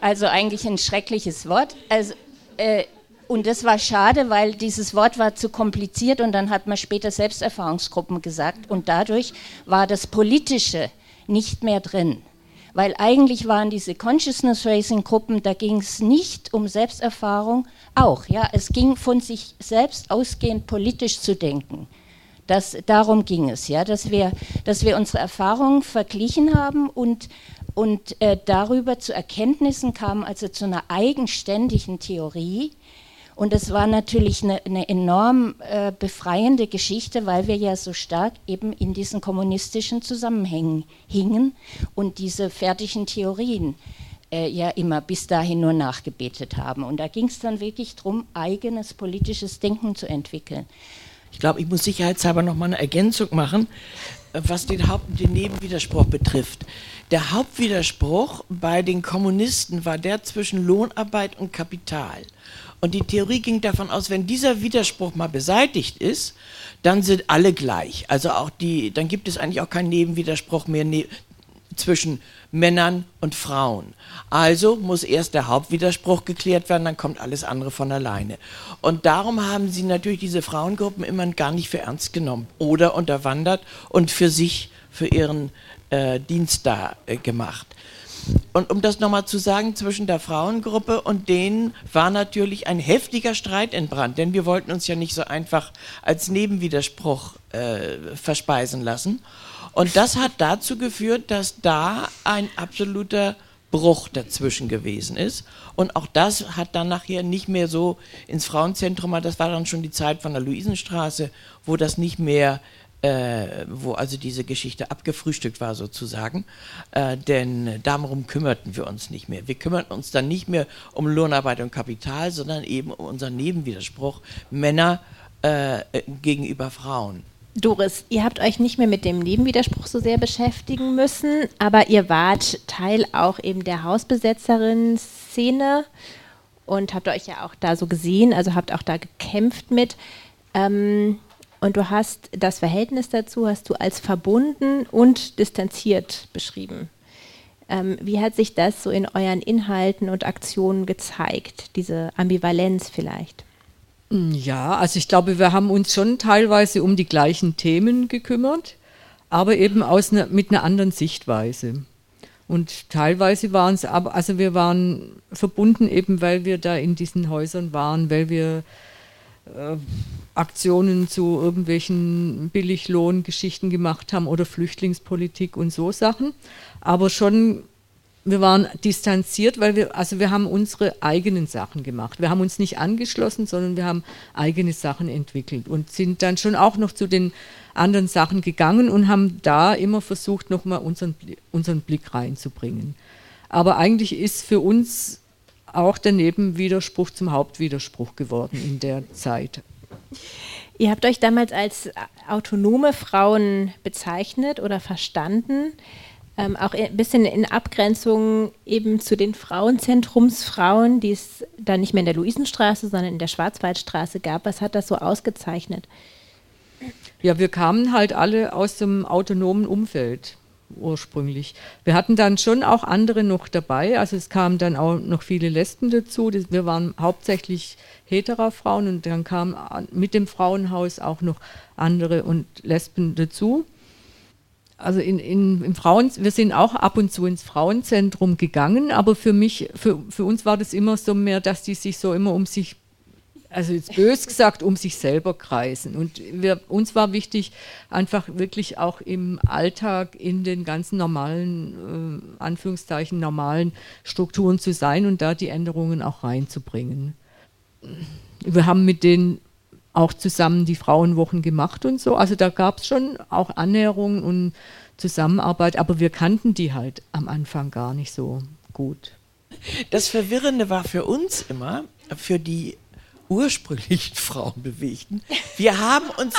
also eigentlich ein schreckliches Wort. Also, äh, und das war schade, weil dieses Wort war zu kompliziert und dann hat man später Selbsterfahrungsgruppen gesagt und dadurch war das Politische nicht mehr drin. Weil eigentlich waren diese Consciousness Raising Gruppen, da ging es nicht um Selbsterfahrung, auch, ja, es ging von sich selbst ausgehend politisch zu denken. Das, darum ging es, ja, dass wir, dass wir unsere Erfahrungen verglichen haben und und äh, darüber zu Erkenntnissen kam, also zu einer eigenständigen Theorie. Und es war natürlich eine, eine enorm äh, befreiende Geschichte, weil wir ja so stark eben in diesen kommunistischen Zusammenhängen hingen und diese fertigen Theorien äh, ja immer bis dahin nur nachgebetet haben. Und da ging es dann wirklich darum, eigenes politisches Denken zu entwickeln. Ich glaube, ich muss sicherheitshalber noch mal eine Ergänzung machen, was den, Haupt den Nebenwiderspruch betrifft. Der Hauptwiderspruch bei den Kommunisten war der zwischen Lohnarbeit und Kapital. Und die Theorie ging davon aus, wenn dieser Widerspruch mal beseitigt ist, dann sind alle gleich. Also auch die, dann gibt es eigentlich auch keinen Nebenwiderspruch mehr ne zwischen Männern und Frauen. Also muss erst der Hauptwiderspruch geklärt werden, dann kommt alles andere von alleine. Und darum haben sie natürlich diese Frauengruppen immer gar nicht für ernst genommen oder unterwandert und für sich, für ihren äh, Dienst da äh, gemacht. Und um das nochmal zu sagen, zwischen der Frauengruppe und denen war natürlich ein heftiger Streit entbrannt, denn wir wollten uns ja nicht so einfach als Nebenwiderspruch äh, verspeisen lassen. Und das hat dazu geführt, dass da ein absoluter Bruch dazwischen gewesen ist. Und auch das hat dann nachher nicht mehr so ins Frauenzentrum, das war dann schon die Zeit von der Luisenstraße, wo das nicht mehr äh, wo also diese Geschichte abgefrühstückt war sozusagen, äh, denn darum kümmerten wir uns nicht mehr. Wir kümmerten uns dann nicht mehr um Lohnarbeit und Kapital, sondern eben um unseren Nebenwiderspruch Männer äh, gegenüber Frauen. Doris, ihr habt euch nicht mehr mit dem Nebenwiderspruch so sehr beschäftigen müssen, aber ihr wart Teil auch eben der Hausbesetzerin-Szene und habt euch ja auch da so gesehen, also habt auch da gekämpft mit. Ähm, und du hast das Verhältnis dazu, hast du als verbunden und distanziert beschrieben. Ähm, wie hat sich das so in euren Inhalten und Aktionen gezeigt, diese Ambivalenz vielleicht? Ja, also ich glaube, wir haben uns schon teilweise um die gleichen Themen gekümmert, aber eben aus ne, mit einer anderen Sichtweise. Und teilweise waren es aber, also wir waren verbunden eben, weil wir da in diesen Häusern waren, weil wir äh, Aktionen zu irgendwelchen Billiglohngeschichten gemacht haben oder Flüchtlingspolitik und so Sachen. Aber schon, wir waren distanziert, weil wir, also wir haben unsere eigenen Sachen gemacht. Wir haben uns nicht angeschlossen, sondern wir haben eigene Sachen entwickelt und sind dann schon auch noch zu den anderen Sachen gegangen und haben da immer versucht, nochmal unseren, unseren Blick reinzubringen. Aber eigentlich ist für uns auch der Nebenwiderspruch zum Hauptwiderspruch geworden in der Zeit. Ihr habt euch damals als autonome Frauen bezeichnet oder verstanden, ähm, auch ein bisschen in Abgrenzung eben zu den Frauenzentrumsfrauen, die es dann nicht mehr in der Luisenstraße, sondern in der Schwarzwaldstraße gab. Was hat das so ausgezeichnet? Ja, wir kamen halt alle aus dem autonomen Umfeld ursprünglich. Wir hatten dann schon auch andere noch dabei, also es kamen dann auch noch viele Lesben dazu. Wir waren hauptsächlich heterer Frauen und dann kamen mit dem Frauenhaus auch noch andere und Lesben dazu. Also in, in, im Frauen, wir sind auch ab und zu ins Frauenzentrum gegangen, aber für mich, für, für uns war das immer so mehr, dass die sich so immer um sich also jetzt bös gesagt, um sich selber kreisen. Und wir, uns war wichtig, einfach wirklich auch im Alltag in den ganzen normalen, äh, Anführungszeichen, normalen Strukturen zu sein und da die Änderungen auch reinzubringen. Wir haben mit denen auch zusammen die Frauenwochen gemacht und so. Also da gab es schon auch Annäherungen und Zusammenarbeit, aber wir kannten die halt am Anfang gar nicht so gut. Das Verwirrende war für uns immer, für die ursprünglichen (laughs) Frauenbewegten. Wir haben uns,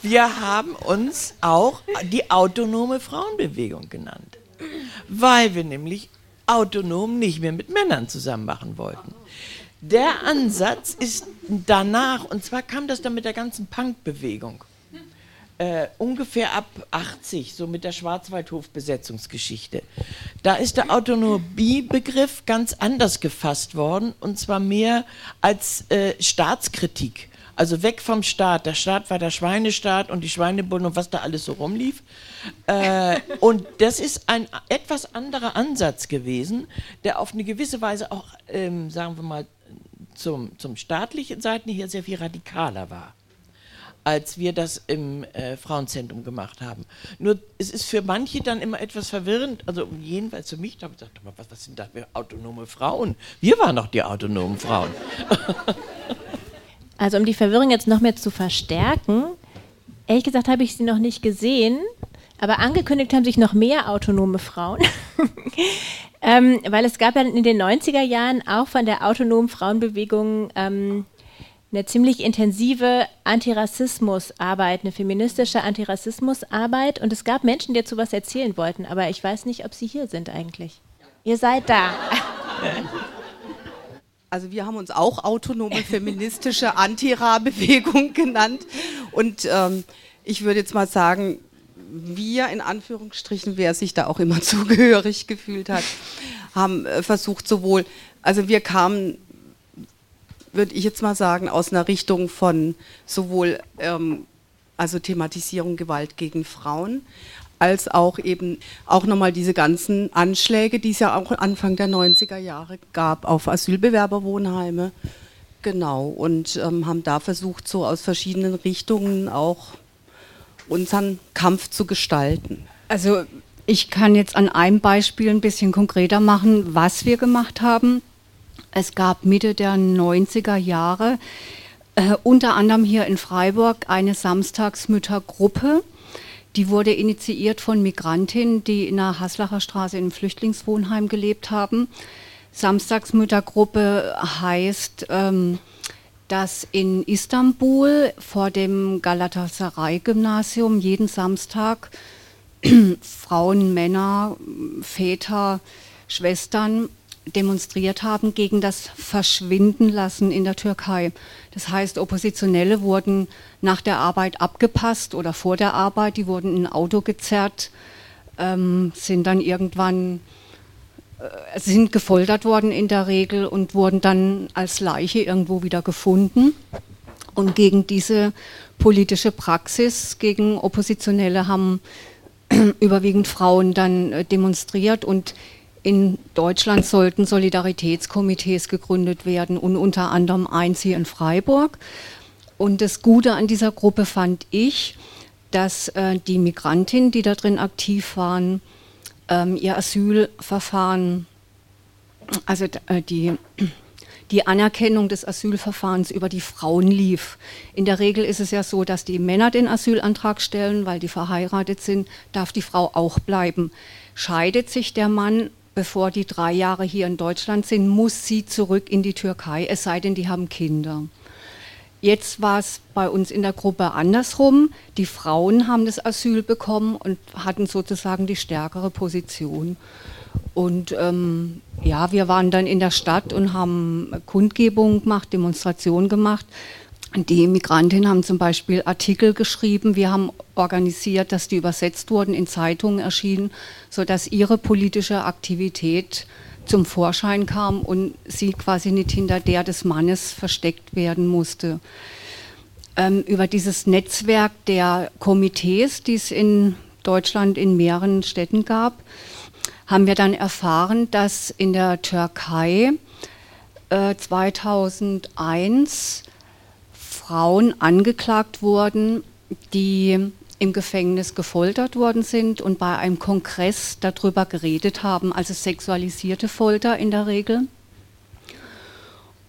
wir haben uns auch die autonome Frauenbewegung genannt, weil wir nämlich autonom nicht mehr mit Männern zusammen machen wollten. Der Ansatz ist danach, und zwar kam das dann mit der ganzen Punkbewegung äh, ungefähr ab 80, so mit der Schwarzwaldhof-Besetzungsgeschichte. Da ist der Autonomiebegriff ganz anders gefasst worden und zwar mehr als äh, Staatskritik. Also weg vom Staat. Der Staat war der Schweinestaat und die Schweinebullen und was da alles so rumlief. Äh, und das ist ein etwas anderer Ansatz gewesen, der auf eine gewisse Weise auch, ähm, sagen wir mal, zum, zum staatlichen Seiten hier sehr viel radikaler war als wir das im äh, Frauenzentrum gemacht haben. Nur es ist für manche dann immer etwas verwirrend, also jedenfalls für mich, da habe ich gedacht, was, was sind da für autonome Frauen? Wir waren doch die autonomen Frauen. (laughs) Also um die Verwirrung jetzt noch mehr zu verstärken, ehrlich gesagt habe ich sie noch nicht gesehen, Aber angekündigt haben sich noch mehr autonome Frauen, (laughs) ähm, weil es gab ja in den 90er Jahren auch von der autonomen Frauenbewegung ähm, eine ziemlich intensive Antirassismusarbeit, eine feministische Antirassismusarbeit. Und es gab Menschen, die dazu was erzählen wollten, aber ich weiß nicht, ob sie hier sind eigentlich. Ihr seid da. (laughs) Also wir haben uns auch autonome feministische Antira-Bewegung genannt. Und ähm, ich würde jetzt mal sagen, wir in Anführungsstrichen, wer sich da auch immer (laughs) zugehörig gefühlt hat, haben äh, versucht sowohl, also wir kamen, würde ich jetzt mal sagen, aus einer Richtung von sowohl ähm, also Thematisierung Gewalt gegen Frauen, als auch eben auch nochmal diese ganzen Anschläge, die es ja auch Anfang der 90er Jahre gab auf Asylbewerberwohnheime. Genau, und ähm, haben da versucht, so aus verschiedenen Richtungen auch unseren Kampf zu gestalten. Also ich kann jetzt an einem Beispiel ein bisschen konkreter machen, was wir gemacht haben. Es gab Mitte der 90er Jahre äh, unter anderem hier in Freiburg eine Samstagsmüttergruppe, die wurde initiiert von Migrantinnen, die in der Haslacher Straße im Flüchtlingswohnheim gelebt haben. Samstagsmüttergruppe heißt, ähm, dass in Istanbul vor dem Galatasaray-Gymnasium jeden Samstag (clears throat) Frauen, Männer, Väter, Schwestern demonstriert haben gegen das Verschwindenlassen in der Türkei. Das heißt, Oppositionelle wurden nach der Arbeit abgepasst oder vor der Arbeit, die wurden in ein Auto gezerrt, ähm, sind dann irgendwann äh, sind gefoltert worden in der Regel und wurden dann als Leiche irgendwo wieder gefunden. Und gegen diese politische Praxis, gegen Oppositionelle haben (clears throat) überwiegend Frauen dann äh, demonstriert und in Deutschland sollten Solidaritätskomitees gegründet werden und unter anderem eins hier in Freiburg. Und das Gute an dieser Gruppe fand ich, dass äh, die Migrantinnen, die da drin aktiv waren, ähm, ihr Asylverfahren, also äh, die, (clears throat) die Anerkennung des Asylverfahrens über die Frauen lief. In der Regel ist es ja so, dass die Männer den Asylantrag stellen, weil die verheiratet sind, darf die Frau auch bleiben. Scheidet sich der Mann, bevor die drei Jahre hier in Deutschland sind, muss sie zurück in die Türkei, es sei denn, die haben Kinder. Jetzt war es bei uns in der Gruppe andersrum. Die Frauen haben das Asyl bekommen und hatten sozusagen die stärkere Position. Und ähm, ja, wir waren dann in der Stadt und haben Kundgebungen gemacht, Demonstrationen gemacht. Die Migrantinnen haben zum Beispiel Artikel geschrieben. Wir haben organisiert, dass die übersetzt wurden, in Zeitungen erschienen, sodass ihre politische Aktivität zum Vorschein kam und sie quasi nicht hinter der des Mannes versteckt werden musste. Ähm, über dieses Netzwerk der Komitees, die es in Deutschland in mehreren Städten gab, haben wir dann erfahren, dass in der Türkei äh, 2001 Frauen angeklagt wurden, die im Gefängnis gefoltert worden sind und bei einem Kongress darüber geredet haben, also sexualisierte Folter in der Regel.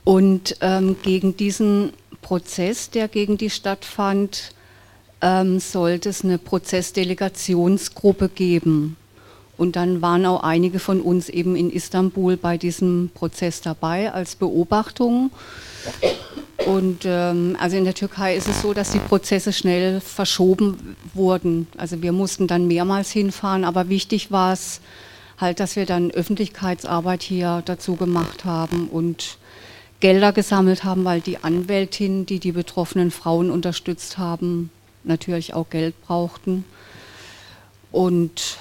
Und ähm, gegen diesen Prozess, der gegen die stattfand, ähm, sollte es eine Prozessdelegationsgruppe geben. Und dann waren auch einige von uns eben in Istanbul bei diesem Prozess dabei als Beobachtung. Und ähm, also in der Türkei ist es so, dass die Prozesse schnell verschoben wurden. Also wir mussten dann mehrmals hinfahren, aber wichtig war es halt, dass wir dann Öffentlichkeitsarbeit hier dazu gemacht haben und Gelder gesammelt haben, weil die Anwältinnen, die die betroffenen Frauen unterstützt haben, natürlich auch Geld brauchten. Und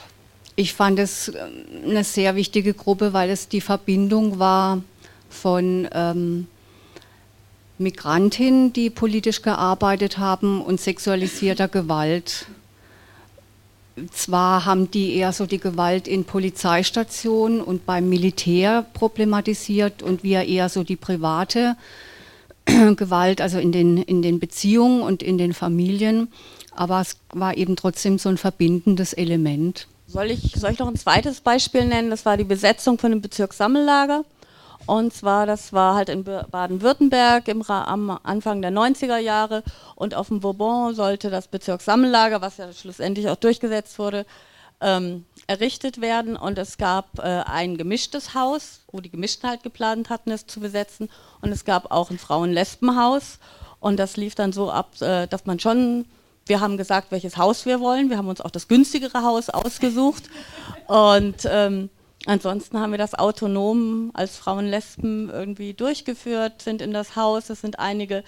ich fand es äh, eine sehr wichtige Gruppe, weil es die Verbindung war von ähm, Migrantinnen, die politisch gearbeitet haben und sexualisierter Gewalt. Zwar haben die eher so die Gewalt in Polizeistationen und beim Militär problematisiert und wir eher so die private Gewalt, also in den, in den Beziehungen und in den Familien. Aber es war eben trotzdem so ein verbindendes Element. Soll ich, soll ich noch ein zweites Beispiel nennen? Das war die Besetzung von dem Bezirkssammellager. Und zwar, das war halt in Baden-Württemberg am Anfang der 90er Jahre und auf dem Bourbon sollte das Bezirkssammellager, was ja schlussendlich auch durchgesetzt wurde, ähm, errichtet werden. Und es gab äh, ein gemischtes Haus, wo die Gemischten halt geplant hatten, es zu besetzen. Und es gab auch ein Frauen-Lesben-Haus. Und das lief dann so ab, äh, dass man schon wir haben gesagt, welches Haus wir wollen. Wir haben uns auch das günstigere Haus ausgesucht. Und ähm, ansonsten haben wir das autonom als Frauenlesben irgendwie durchgeführt, sind in das Haus. Es sind einige,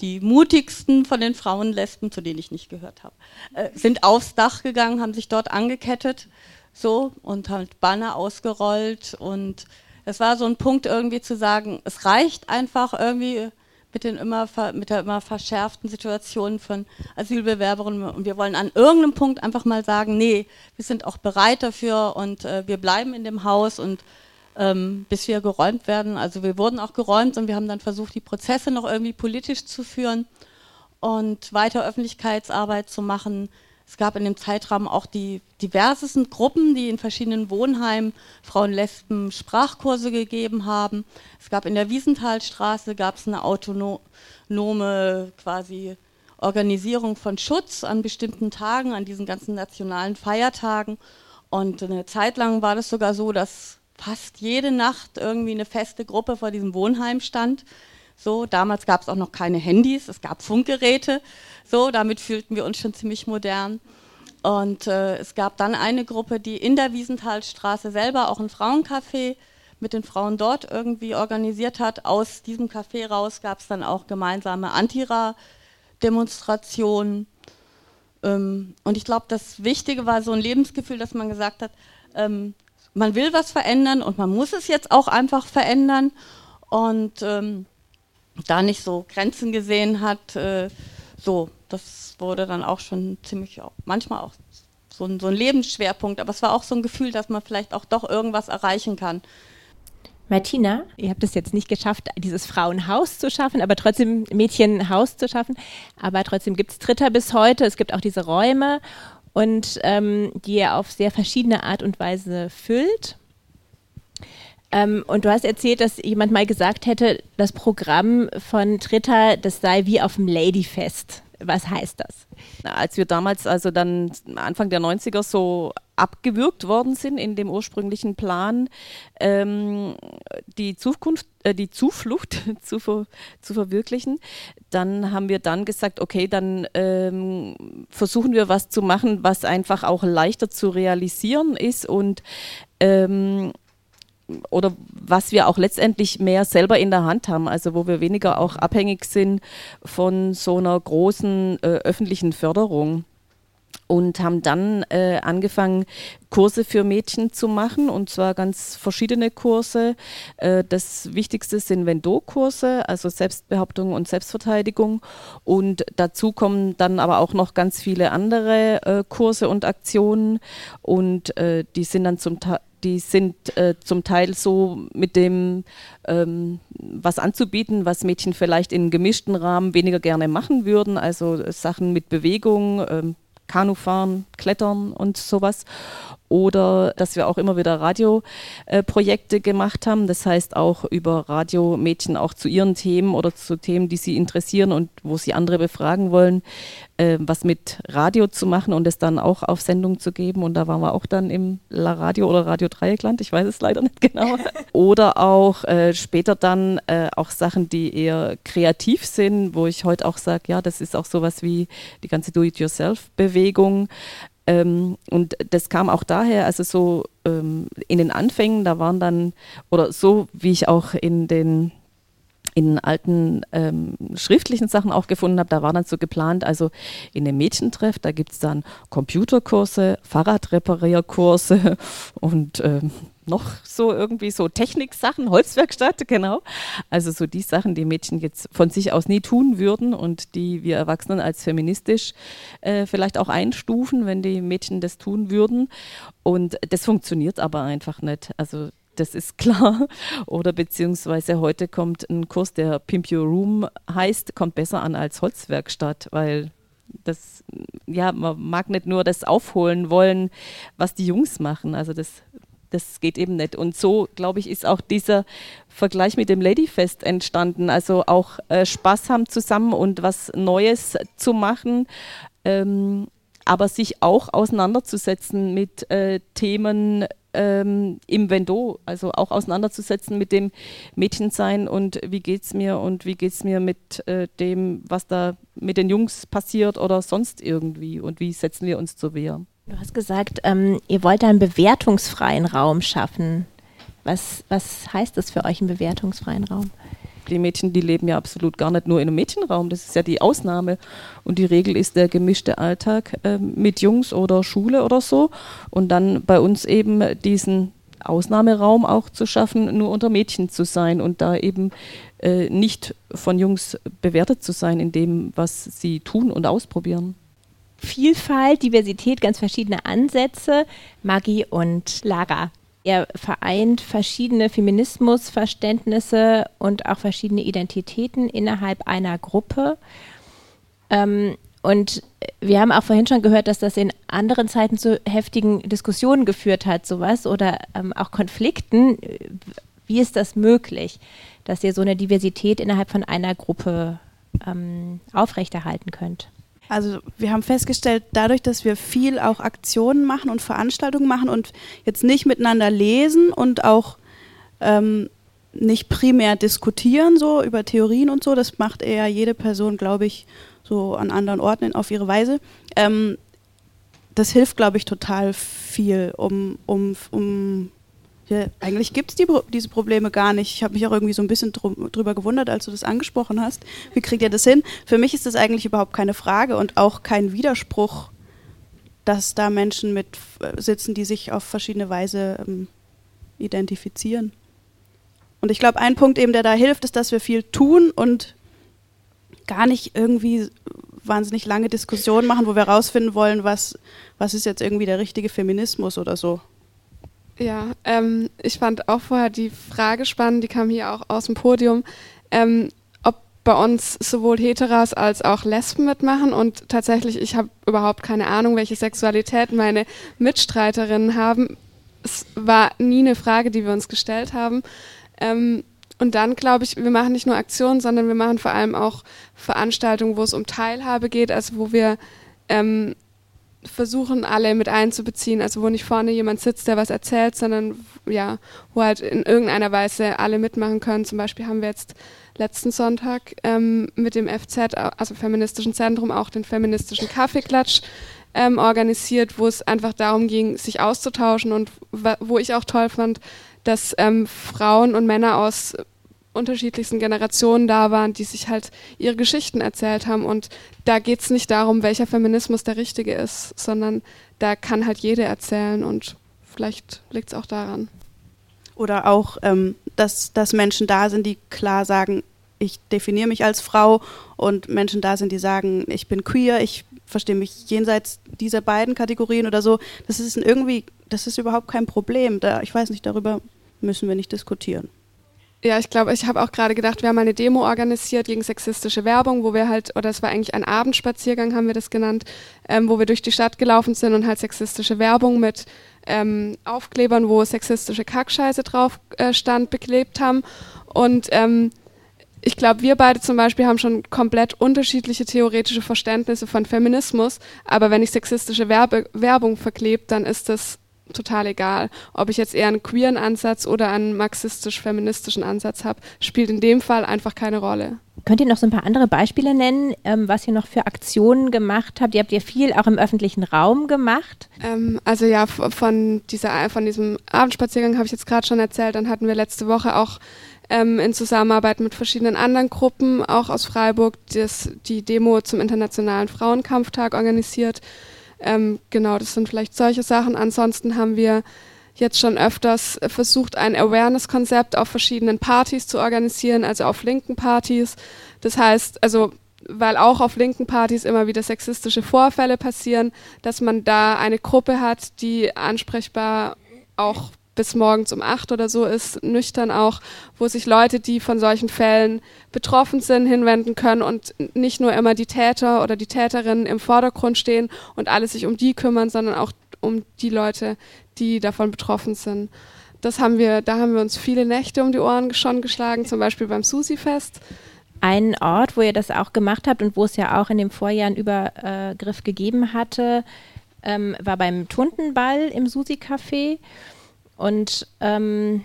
die mutigsten von den Frauenlesben, zu denen ich nicht gehört habe, äh, sind aufs Dach gegangen, haben sich dort angekettet so und halt Banner ausgerollt. Und es war so ein Punkt irgendwie zu sagen, es reicht einfach irgendwie mit, den immer, mit der immer verschärften Situation von Asylbewerberinnen und wir wollen an irgendeinem Punkt einfach mal sagen, nee, wir sind auch bereit dafür und äh, wir bleiben in dem Haus und ähm, bis wir geräumt werden. Also wir wurden auch geräumt und wir haben dann versucht, die Prozesse noch irgendwie politisch zu führen und weiter Öffentlichkeitsarbeit zu machen, es gab in dem Zeitraum auch die diversesten Gruppen, die in verschiedenen Wohnheimen Frauen Lesben Sprachkurse gegeben haben. Es gab in der Wiesenthalstraße gab es eine autonome quasi Organisierung von Schutz an bestimmten Tagen, an diesen ganzen nationalen Feiertagen. Und eine Zeit lang war das sogar so, dass fast jede Nacht irgendwie eine feste Gruppe vor diesem Wohnheim stand. So, damals gab es auch noch keine Handys, es gab Funkgeräte. So, damit fühlten wir uns schon ziemlich modern. Und äh, es gab dann eine Gruppe, die in der Wiesenthalstraße selber auch ein Frauencafé mit den Frauen dort irgendwie organisiert hat. Aus diesem Café raus gab es dann auch gemeinsame Antira-Demonstrationen. Ähm, und ich glaube, das Wichtige war so ein Lebensgefühl, dass man gesagt hat, ähm, man will was verändern und man muss es jetzt auch einfach verändern. Und ähm, da nicht so Grenzen gesehen hat, äh, so, das wurde dann auch schon ziemlich, manchmal auch so ein, so ein Lebensschwerpunkt, aber es war auch so ein Gefühl, dass man vielleicht auch doch irgendwas erreichen kann. Martina, ihr habt es jetzt nicht geschafft, dieses Frauenhaus zu schaffen, aber trotzdem Mädchenhaus zu schaffen. Aber trotzdem gibt es Dritter bis heute. Es gibt auch diese Räume und ähm, die ihr auf sehr verschiedene Art und Weise füllt. Ähm, und du hast erzählt, dass jemand mal gesagt hätte, das Programm von Tritter, das sei wie auf dem Ladyfest. Was heißt das? Als wir damals, also dann Anfang der 90er so abgewürgt worden sind in dem ursprünglichen Plan, ähm, die Zukunft, äh, die Zuflucht (laughs) zu, ver, zu verwirklichen, dann haben wir dann gesagt, okay, dann ähm, versuchen wir was zu machen, was einfach auch leichter zu realisieren ist und ähm, oder was wir auch letztendlich mehr selber in der Hand haben, also wo wir weniger auch abhängig sind von so einer großen äh, öffentlichen Förderung. Und haben dann äh, angefangen, Kurse für Mädchen zu machen und zwar ganz verschiedene Kurse. Äh, das Wichtigste sind Vendo-Kurse, also Selbstbehauptung und Selbstverteidigung. Und dazu kommen dann aber auch noch ganz viele andere äh, Kurse und Aktionen. Und äh, die sind dann zum die sind äh, zum Teil so mit dem ähm, was anzubieten, was Mädchen vielleicht in gemischten Rahmen weniger gerne machen würden, also Sachen mit Bewegung, ähm, Kanufahren, Klettern und sowas. Oder dass wir auch immer wieder Radioprojekte äh, gemacht haben. Das heißt auch über Radiomädchen auch zu ihren Themen oder zu Themen, die sie interessieren und wo sie andere befragen wollen, äh, was mit Radio zu machen und es dann auch auf Sendung zu geben. Und da waren wir auch dann im La Radio oder Radio Dreieckland, ich weiß es leider nicht genau. (laughs) oder auch äh, später dann äh, auch Sachen, die eher kreativ sind, wo ich heute auch sage, ja, das ist auch sowas wie die ganze Do-it-yourself-Bewegung. Ähm, und das kam auch daher, also so ähm, in den Anfängen, da waren dann, oder so wie ich auch in den in alten ähm, schriftlichen Sachen auch gefunden habe, da war dann so geplant, also in dem Mädchentreff, da gibt es dann Computerkurse, Fahrradreparierkurse (laughs) und ähm, noch so irgendwie so Techniksachen, (laughs) Holzwerkstatt, genau. Also so die Sachen, die Mädchen jetzt von sich aus nie tun würden und die wir Erwachsenen als feministisch äh, vielleicht auch einstufen, wenn die Mädchen das tun würden. Und das funktioniert aber einfach nicht. Also das ist (laughs) klar. Oder beziehungsweise heute kommt ein Kurs, der Pimp Your Room heißt, kommt besser an als Holzwerkstatt, weil das, ja, man mag nicht nur das aufholen wollen, was die Jungs machen. Also das das geht eben nicht. Und so, glaube ich, ist auch dieser Vergleich mit dem Ladyfest entstanden. Also auch äh, Spaß haben zusammen und was Neues zu machen. Ähm, aber sich auch auseinanderzusetzen mit äh, Themen ähm, im Vendo, also auch auseinanderzusetzen mit dem Mädchensein und wie geht es mir und wie geht es mir mit äh, dem, was da mit den Jungs passiert oder sonst irgendwie und wie setzen wir uns zur Wehr. Du hast gesagt, ähm, ihr wollt einen bewertungsfreien Raum schaffen. Was, was heißt das für euch, einen bewertungsfreien Raum? Die Mädchen, die leben ja absolut gar nicht nur in einem Mädchenraum. Das ist ja die Ausnahme. Und die Regel ist der gemischte Alltag äh, mit Jungs oder Schule oder so. Und dann bei uns eben diesen Ausnahmeraum auch zu schaffen, nur unter Mädchen zu sein und da eben äh, nicht von Jungs bewertet zu sein in dem, was sie tun und ausprobieren. Vielfalt, Diversität, ganz verschiedene Ansätze, Maggie und Lara. Er vereint verschiedene Feminismusverständnisse und auch verschiedene Identitäten innerhalb einer Gruppe. Ähm, und wir haben auch vorhin schon gehört, dass das in anderen Zeiten zu heftigen Diskussionen geführt hat, sowas oder ähm, auch Konflikten. Wie ist das möglich, dass ihr so eine Diversität innerhalb von einer Gruppe ähm, aufrechterhalten könnt? Also wir haben festgestellt, dadurch, dass wir viel auch Aktionen machen und Veranstaltungen machen und jetzt nicht miteinander lesen und auch ähm, nicht primär diskutieren so über Theorien und so, das macht eher jede Person, glaube ich, so an anderen Orten auf ihre Weise. Ähm, das hilft, glaube ich, total viel, um, um, um ja, eigentlich gibt es die, diese Probleme gar nicht. Ich habe mich auch irgendwie so ein bisschen drum, drüber gewundert, als du das angesprochen hast. Wie kriegt ihr das hin? Für mich ist das eigentlich überhaupt keine Frage und auch kein Widerspruch, dass da Menschen mit äh, sitzen, die sich auf verschiedene Weise ähm, identifizieren. Und ich glaube, ein Punkt eben, der da hilft, ist, dass wir viel tun und gar nicht irgendwie wahnsinnig lange Diskussionen machen, wo wir herausfinden wollen, was, was ist jetzt irgendwie der richtige Feminismus oder so. Ja, ähm, ich fand auch vorher die Frage spannend, die kam hier auch aus dem Podium, ähm, ob bei uns sowohl Heteras als auch Lesben mitmachen und tatsächlich, ich habe überhaupt keine Ahnung, welche Sexualität meine Mitstreiterinnen haben. Es war nie eine Frage, die wir uns gestellt haben. Ähm, und dann glaube ich, wir machen nicht nur Aktionen, sondern wir machen vor allem auch Veranstaltungen, wo es um Teilhabe geht, also wo wir ähm, versuchen alle mit einzubeziehen, also wo nicht vorne jemand sitzt, der was erzählt, sondern ja, wo halt in irgendeiner Weise alle mitmachen können. Zum Beispiel haben wir jetzt letzten Sonntag ähm, mit dem FZ, also Feministischen Zentrum, auch den feministischen Kaffeeklatsch ähm, organisiert, wo es einfach darum ging, sich auszutauschen und wo ich auch toll fand, dass ähm, Frauen und Männer aus unterschiedlichsten Generationen da waren, die sich halt ihre Geschichten erzählt haben. Und da geht es nicht darum, welcher Feminismus der richtige ist, sondern da kann halt jede erzählen und vielleicht liegt es auch daran. Oder auch, ähm, dass, dass Menschen da sind, die klar sagen, ich definiere mich als Frau und Menschen da sind, die sagen, ich bin queer, ich verstehe mich jenseits dieser beiden Kategorien oder so. Das ist irgendwie, das ist überhaupt kein Problem. Da, ich weiß nicht, darüber müssen wir nicht diskutieren. Ja, ich glaube, ich habe auch gerade gedacht, wir haben eine Demo organisiert gegen sexistische Werbung, wo wir halt, oder es war eigentlich ein Abendspaziergang, haben wir das genannt, ähm, wo wir durch die Stadt gelaufen sind und halt sexistische Werbung mit ähm, Aufklebern, wo sexistische Kackscheiße drauf äh, stand, beklebt haben. Und ähm, ich glaube, wir beide zum Beispiel haben schon komplett unterschiedliche theoretische Verständnisse von Feminismus, aber wenn ich sexistische Werbe Werbung verklebt, dann ist das total egal. Ob ich jetzt eher einen queeren Ansatz oder einen marxistisch-feministischen Ansatz habe, spielt in dem Fall einfach keine Rolle. Könnt ihr noch so ein paar andere Beispiele nennen, ähm, was ihr noch für Aktionen gemacht habt? Ihr habt ja viel auch im öffentlichen Raum gemacht. Ähm, also ja, von, dieser, von diesem Abendspaziergang habe ich jetzt gerade schon erzählt. Dann hatten wir letzte Woche auch ähm, in Zusammenarbeit mit verschiedenen anderen Gruppen, auch aus Freiburg, das, die Demo zum Internationalen Frauenkampftag organisiert. Ähm, genau, das sind vielleicht solche Sachen. Ansonsten haben wir jetzt schon öfters versucht, ein Awareness-Konzept auf verschiedenen Partys zu organisieren, also auf linken Partys. Das heißt, also weil auch auf linken Partys immer wieder sexistische Vorfälle passieren, dass man da eine Gruppe hat, die ansprechbar auch bis morgens um acht oder so ist, nüchtern auch, wo sich Leute, die von solchen Fällen betroffen sind, hinwenden können und nicht nur immer die Täter oder die Täterinnen im Vordergrund stehen und alle sich um die kümmern, sondern auch um die Leute, die davon betroffen sind. Das haben wir, da haben wir uns viele Nächte um die Ohren schon geschlagen, zum Beispiel beim Susi-Fest. Ein Ort, wo ihr das auch gemacht habt und wo es ja auch in dem Vorjahr einen Übergriff gegeben hatte, ähm, war beim Tuntenball im Susi-Café. Und ähm,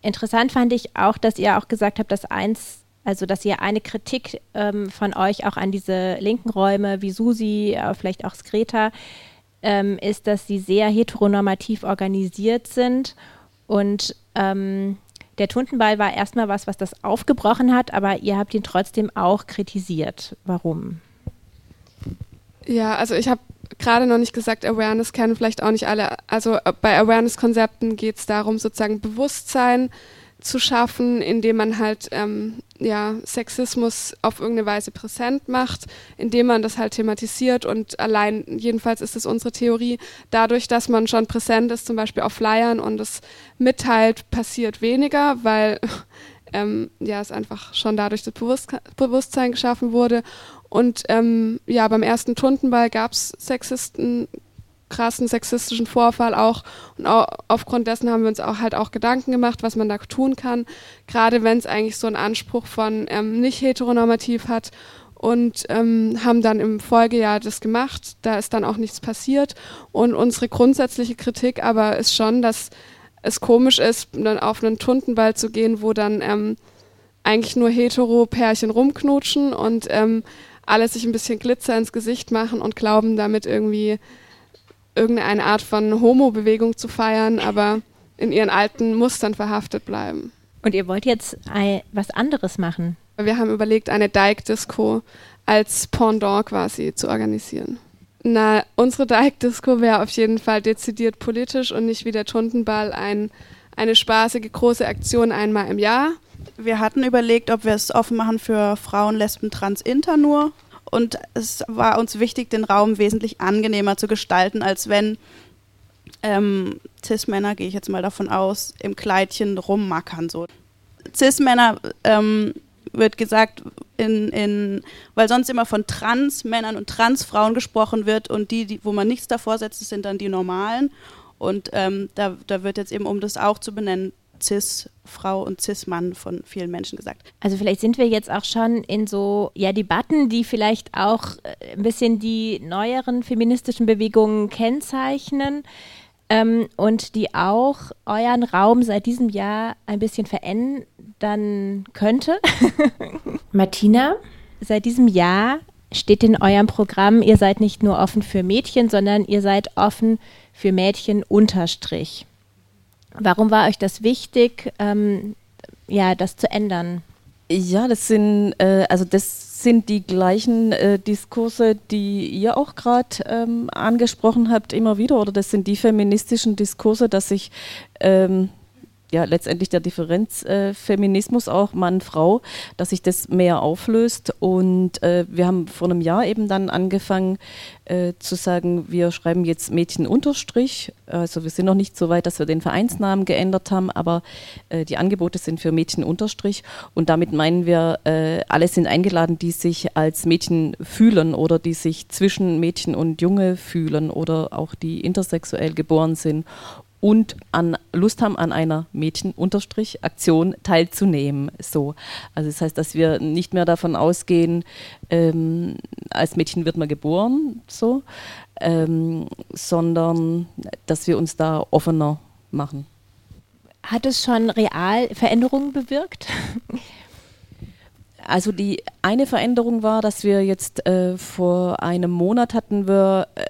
interessant fand ich auch, dass ihr auch gesagt habt, dass eins, also dass ihr eine Kritik ähm, von euch auch an diese linken Räume wie Susi, äh, vielleicht auch Skreta, ähm, ist, dass sie sehr heteronormativ organisiert sind. Und ähm, der Tuntenball war erstmal was, was das aufgebrochen hat, aber ihr habt ihn trotzdem auch kritisiert. Warum? Ja, also ich habe gerade noch nicht gesagt, Awareness kennen vielleicht auch nicht alle. Also äh, bei Awareness-Konzepten geht es darum, sozusagen Bewusstsein zu schaffen, indem man halt ähm, ja, Sexismus auf irgendeine Weise präsent macht, indem man das halt thematisiert und allein, jedenfalls ist es unsere Theorie, dadurch, dass man schon präsent ist, zum Beispiel auf Flyern und es mitteilt, passiert weniger, weil (laughs) ähm, ja, es einfach schon dadurch das Bewusstsein geschaffen wurde und ähm, ja, beim ersten Tuntenball gab es Sexisten, krassen sexistischen Vorfall auch. Und auch, aufgrund dessen haben wir uns auch halt auch Gedanken gemacht, was man da tun kann. Gerade wenn es eigentlich so einen Anspruch von ähm, nicht heteronormativ hat. Und ähm, haben dann im Folgejahr das gemacht. Da ist dann auch nichts passiert. Und unsere grundsätzliche Kritik aber ist schon, dass es komisch ist, dann auf einen Tuntenball zu gehen, wo dann ähm, eigentlich nur hetero-Pärchen rumknutschen und ähm, alle sich ein bisschen Glitzer ins Gesicht machen und glauben, damit irgendwie irgendeine Art von Homo-Bewegung zu feiern, aber in ihren alten Mustern verhaftet bleiben. Und ihr wollt jetzt was anderes machen? Wir haben überlegt, eine Dyke-Disco als Pendant quasi zu organisieren. Na, unsere Dyke-Disco wäre auf jeden Fall dezidiert politisch und nicht wie der Tuntenball ein, eine spaßige große Aktion einmal im Jahr, wir hatten überlegt, ob wir es offen machen für Frauen, Lesben, Trans, Inter nur. Und es war uns wichtig, den Raum wesentlich angenehmer zu gestalten, als wenn ähm, Cis-Männer, gehe ich jetzt mal davon aus, im Kleidchen rummackern. So. Cis-Männer ähm, wird gesagt, in, in, weil sonst immer von Trans-Männern und Trans-Frauen gesprochen wird und die, die, wo man nichts davor setzt, sind dann die Normalen. Und ähm, da, da wird jetzt eben, um das auch zu benennen, Cis-Frau und Cis-Mann von vielen Menschen gesagt. Also vielleicht sind wir jetzt auch schon in so ja, Debatten, die vielleicht auch äh, ein bisschen die neueren feministischen Bewegungen kennzeichnen ähm, und die auch euren Raum seit diesem Jahr ein bisschen verändern könnte. (laughs) Martina, seit diesem Jahr steht in eurem Programm, ihr seid nicht nur offen für Mädchen, sondern ihr seid offen für Mädchen unterstrich. Warum war euch das wichtig, ähm, ja, das zu ändern? Ja, das sind äh, also das sind die gleichen äh, Diskurse, die ihr auch gerade ähm, angesprochen habt, immer wieder, oder das sind die feministischen Diskurse, dass sich ähm, ja letztendlich der Differenzfeminismus äh, auch Mann-Frau, dass sich das mehr auflöst. Und äh, wir haben vor einem Jahr eben dann angefangen äh, zu sagen, wir schreiben jetzt Mädchen Unterstrich. Also wir sind noch nicht so weit, dass wir den Vereinsnamen geändert haben, aber äh, die Angebote sind für Mädchen Unterstrich. Und damit meinen wir, äh, alle sind eingeladen, die sich als Mädchen fühlen oder die sich zwischen Mädchen und Junge fühlen oder auch die intersexuell geboren sind und an Lust haben, an einer Mädchen-Aktion teilzunehmen. So. Also das heißt, dass wir nicht mehr davon ausgehen, ähm, als Mädchen wird man geboren, so, ähm, sondern dass wir uns da offener machen. Hat es schon real Veränderungen bewirkt? (laughs) Also die eine Veränderung war, dass wir jetzt äh, vor einem Monat hatten wir äh,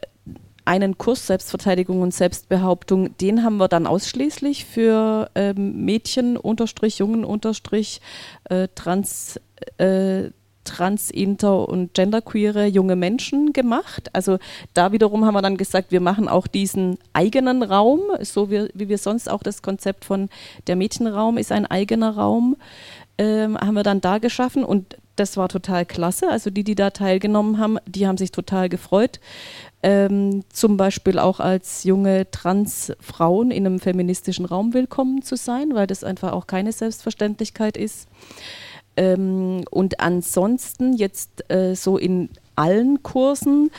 einen Kurs Selbstverteidigung und Selbstbehauptung, den haben wir dann ausschließlich für ähm, Mädchen, Unterstrich, Jungen, Unterstrich, äh, Trans, äh, trans, inter und genderqueere junge Menschen gemacht. Also da wiederum haben wir dann gesagt, wir machen auch diesen eigenen Raum, so wie, wie wir sonst auch das Konzept von der Mädchenraum ist ein eigener Raum, ähm, haben wir dann da geschaffen und das war total klasse. Also die, die da teilgenommen haben, die haben sich total gefreut ähm, zum Beispiel auch als junge Transfrauen in einem feministischen Raum willkommen zu sein, weil das einfach auch keine Selbstverständlichkeit ist. Ähm, und ansonsten jetzt äh, so in allen Kursen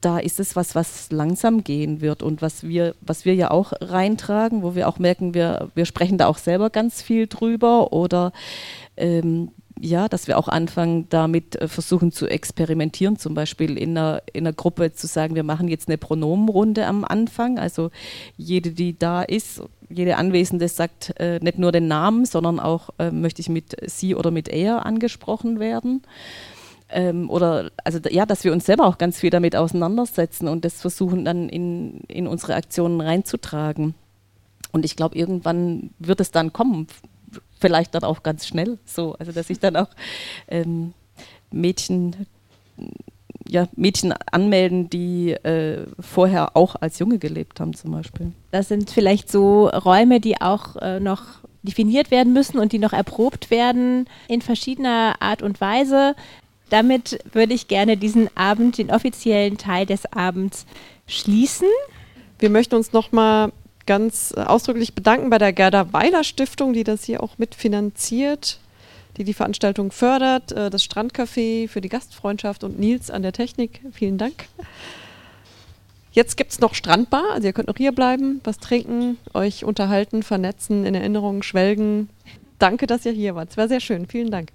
da ist es was, was langsam gehen wird und was wir, was wir ja auch reintragen, wo wir auch merken, wir, wir sprechen da auch selber ganz viel drüber oder ähm, ja, dass wir auch anfangen, damit äh, versuchen zu experimentieren, zum Beispiel in einer, in einer Gruppe zu sagen, wir machen jetzt eine Pronomenrunde am Anfang. Also jede, die da ist, jede Anwesende sagt äh, nicht nur den Namen, sondern auch äh, möchte ich mit sie oder mit er angesprochen werden. Ähm, oder also ja, dass wir uns selber auch ganz viel damit auseinandersetzen und das versuchen dann in, in unsere Aktionen reinzutragen. Und ich glaube, irgendwann wird es dann kommen, vielleicht dann auch ganz schnell so, also dass sich dann auch ähm, Mädchen ja, Mädchen anmelden, die äh, vorher auch als Junge gelebt haben zum Beispiel. Das sind vielleicht so Räume, die auch äh, noch definiert werden müssen und die noch erprobt werden in verschiedener Art und Weise. Damit würde ich gerne diesen Abend, den offiziellen Teil des Abends schließen. Wir möchten uns nochmal ganz ausdrücklich bedanken bei der Gerda Weiler Stiftung, die das hier auch mitfinanziert, die die Veranstaltung fördert, äh, das Strandcafé für die Gastfreundschaft und Nils an der Technik. Vielen Dank. Jetzt gibt es noch Strandbar, also ihr könnt noch hier bleiben, was trinken, euch unterhalten, vernetzen, in Erinnerungen schwelgen. Danke, dass ihr hier wart. Es war sehr schön. Vielen Dank.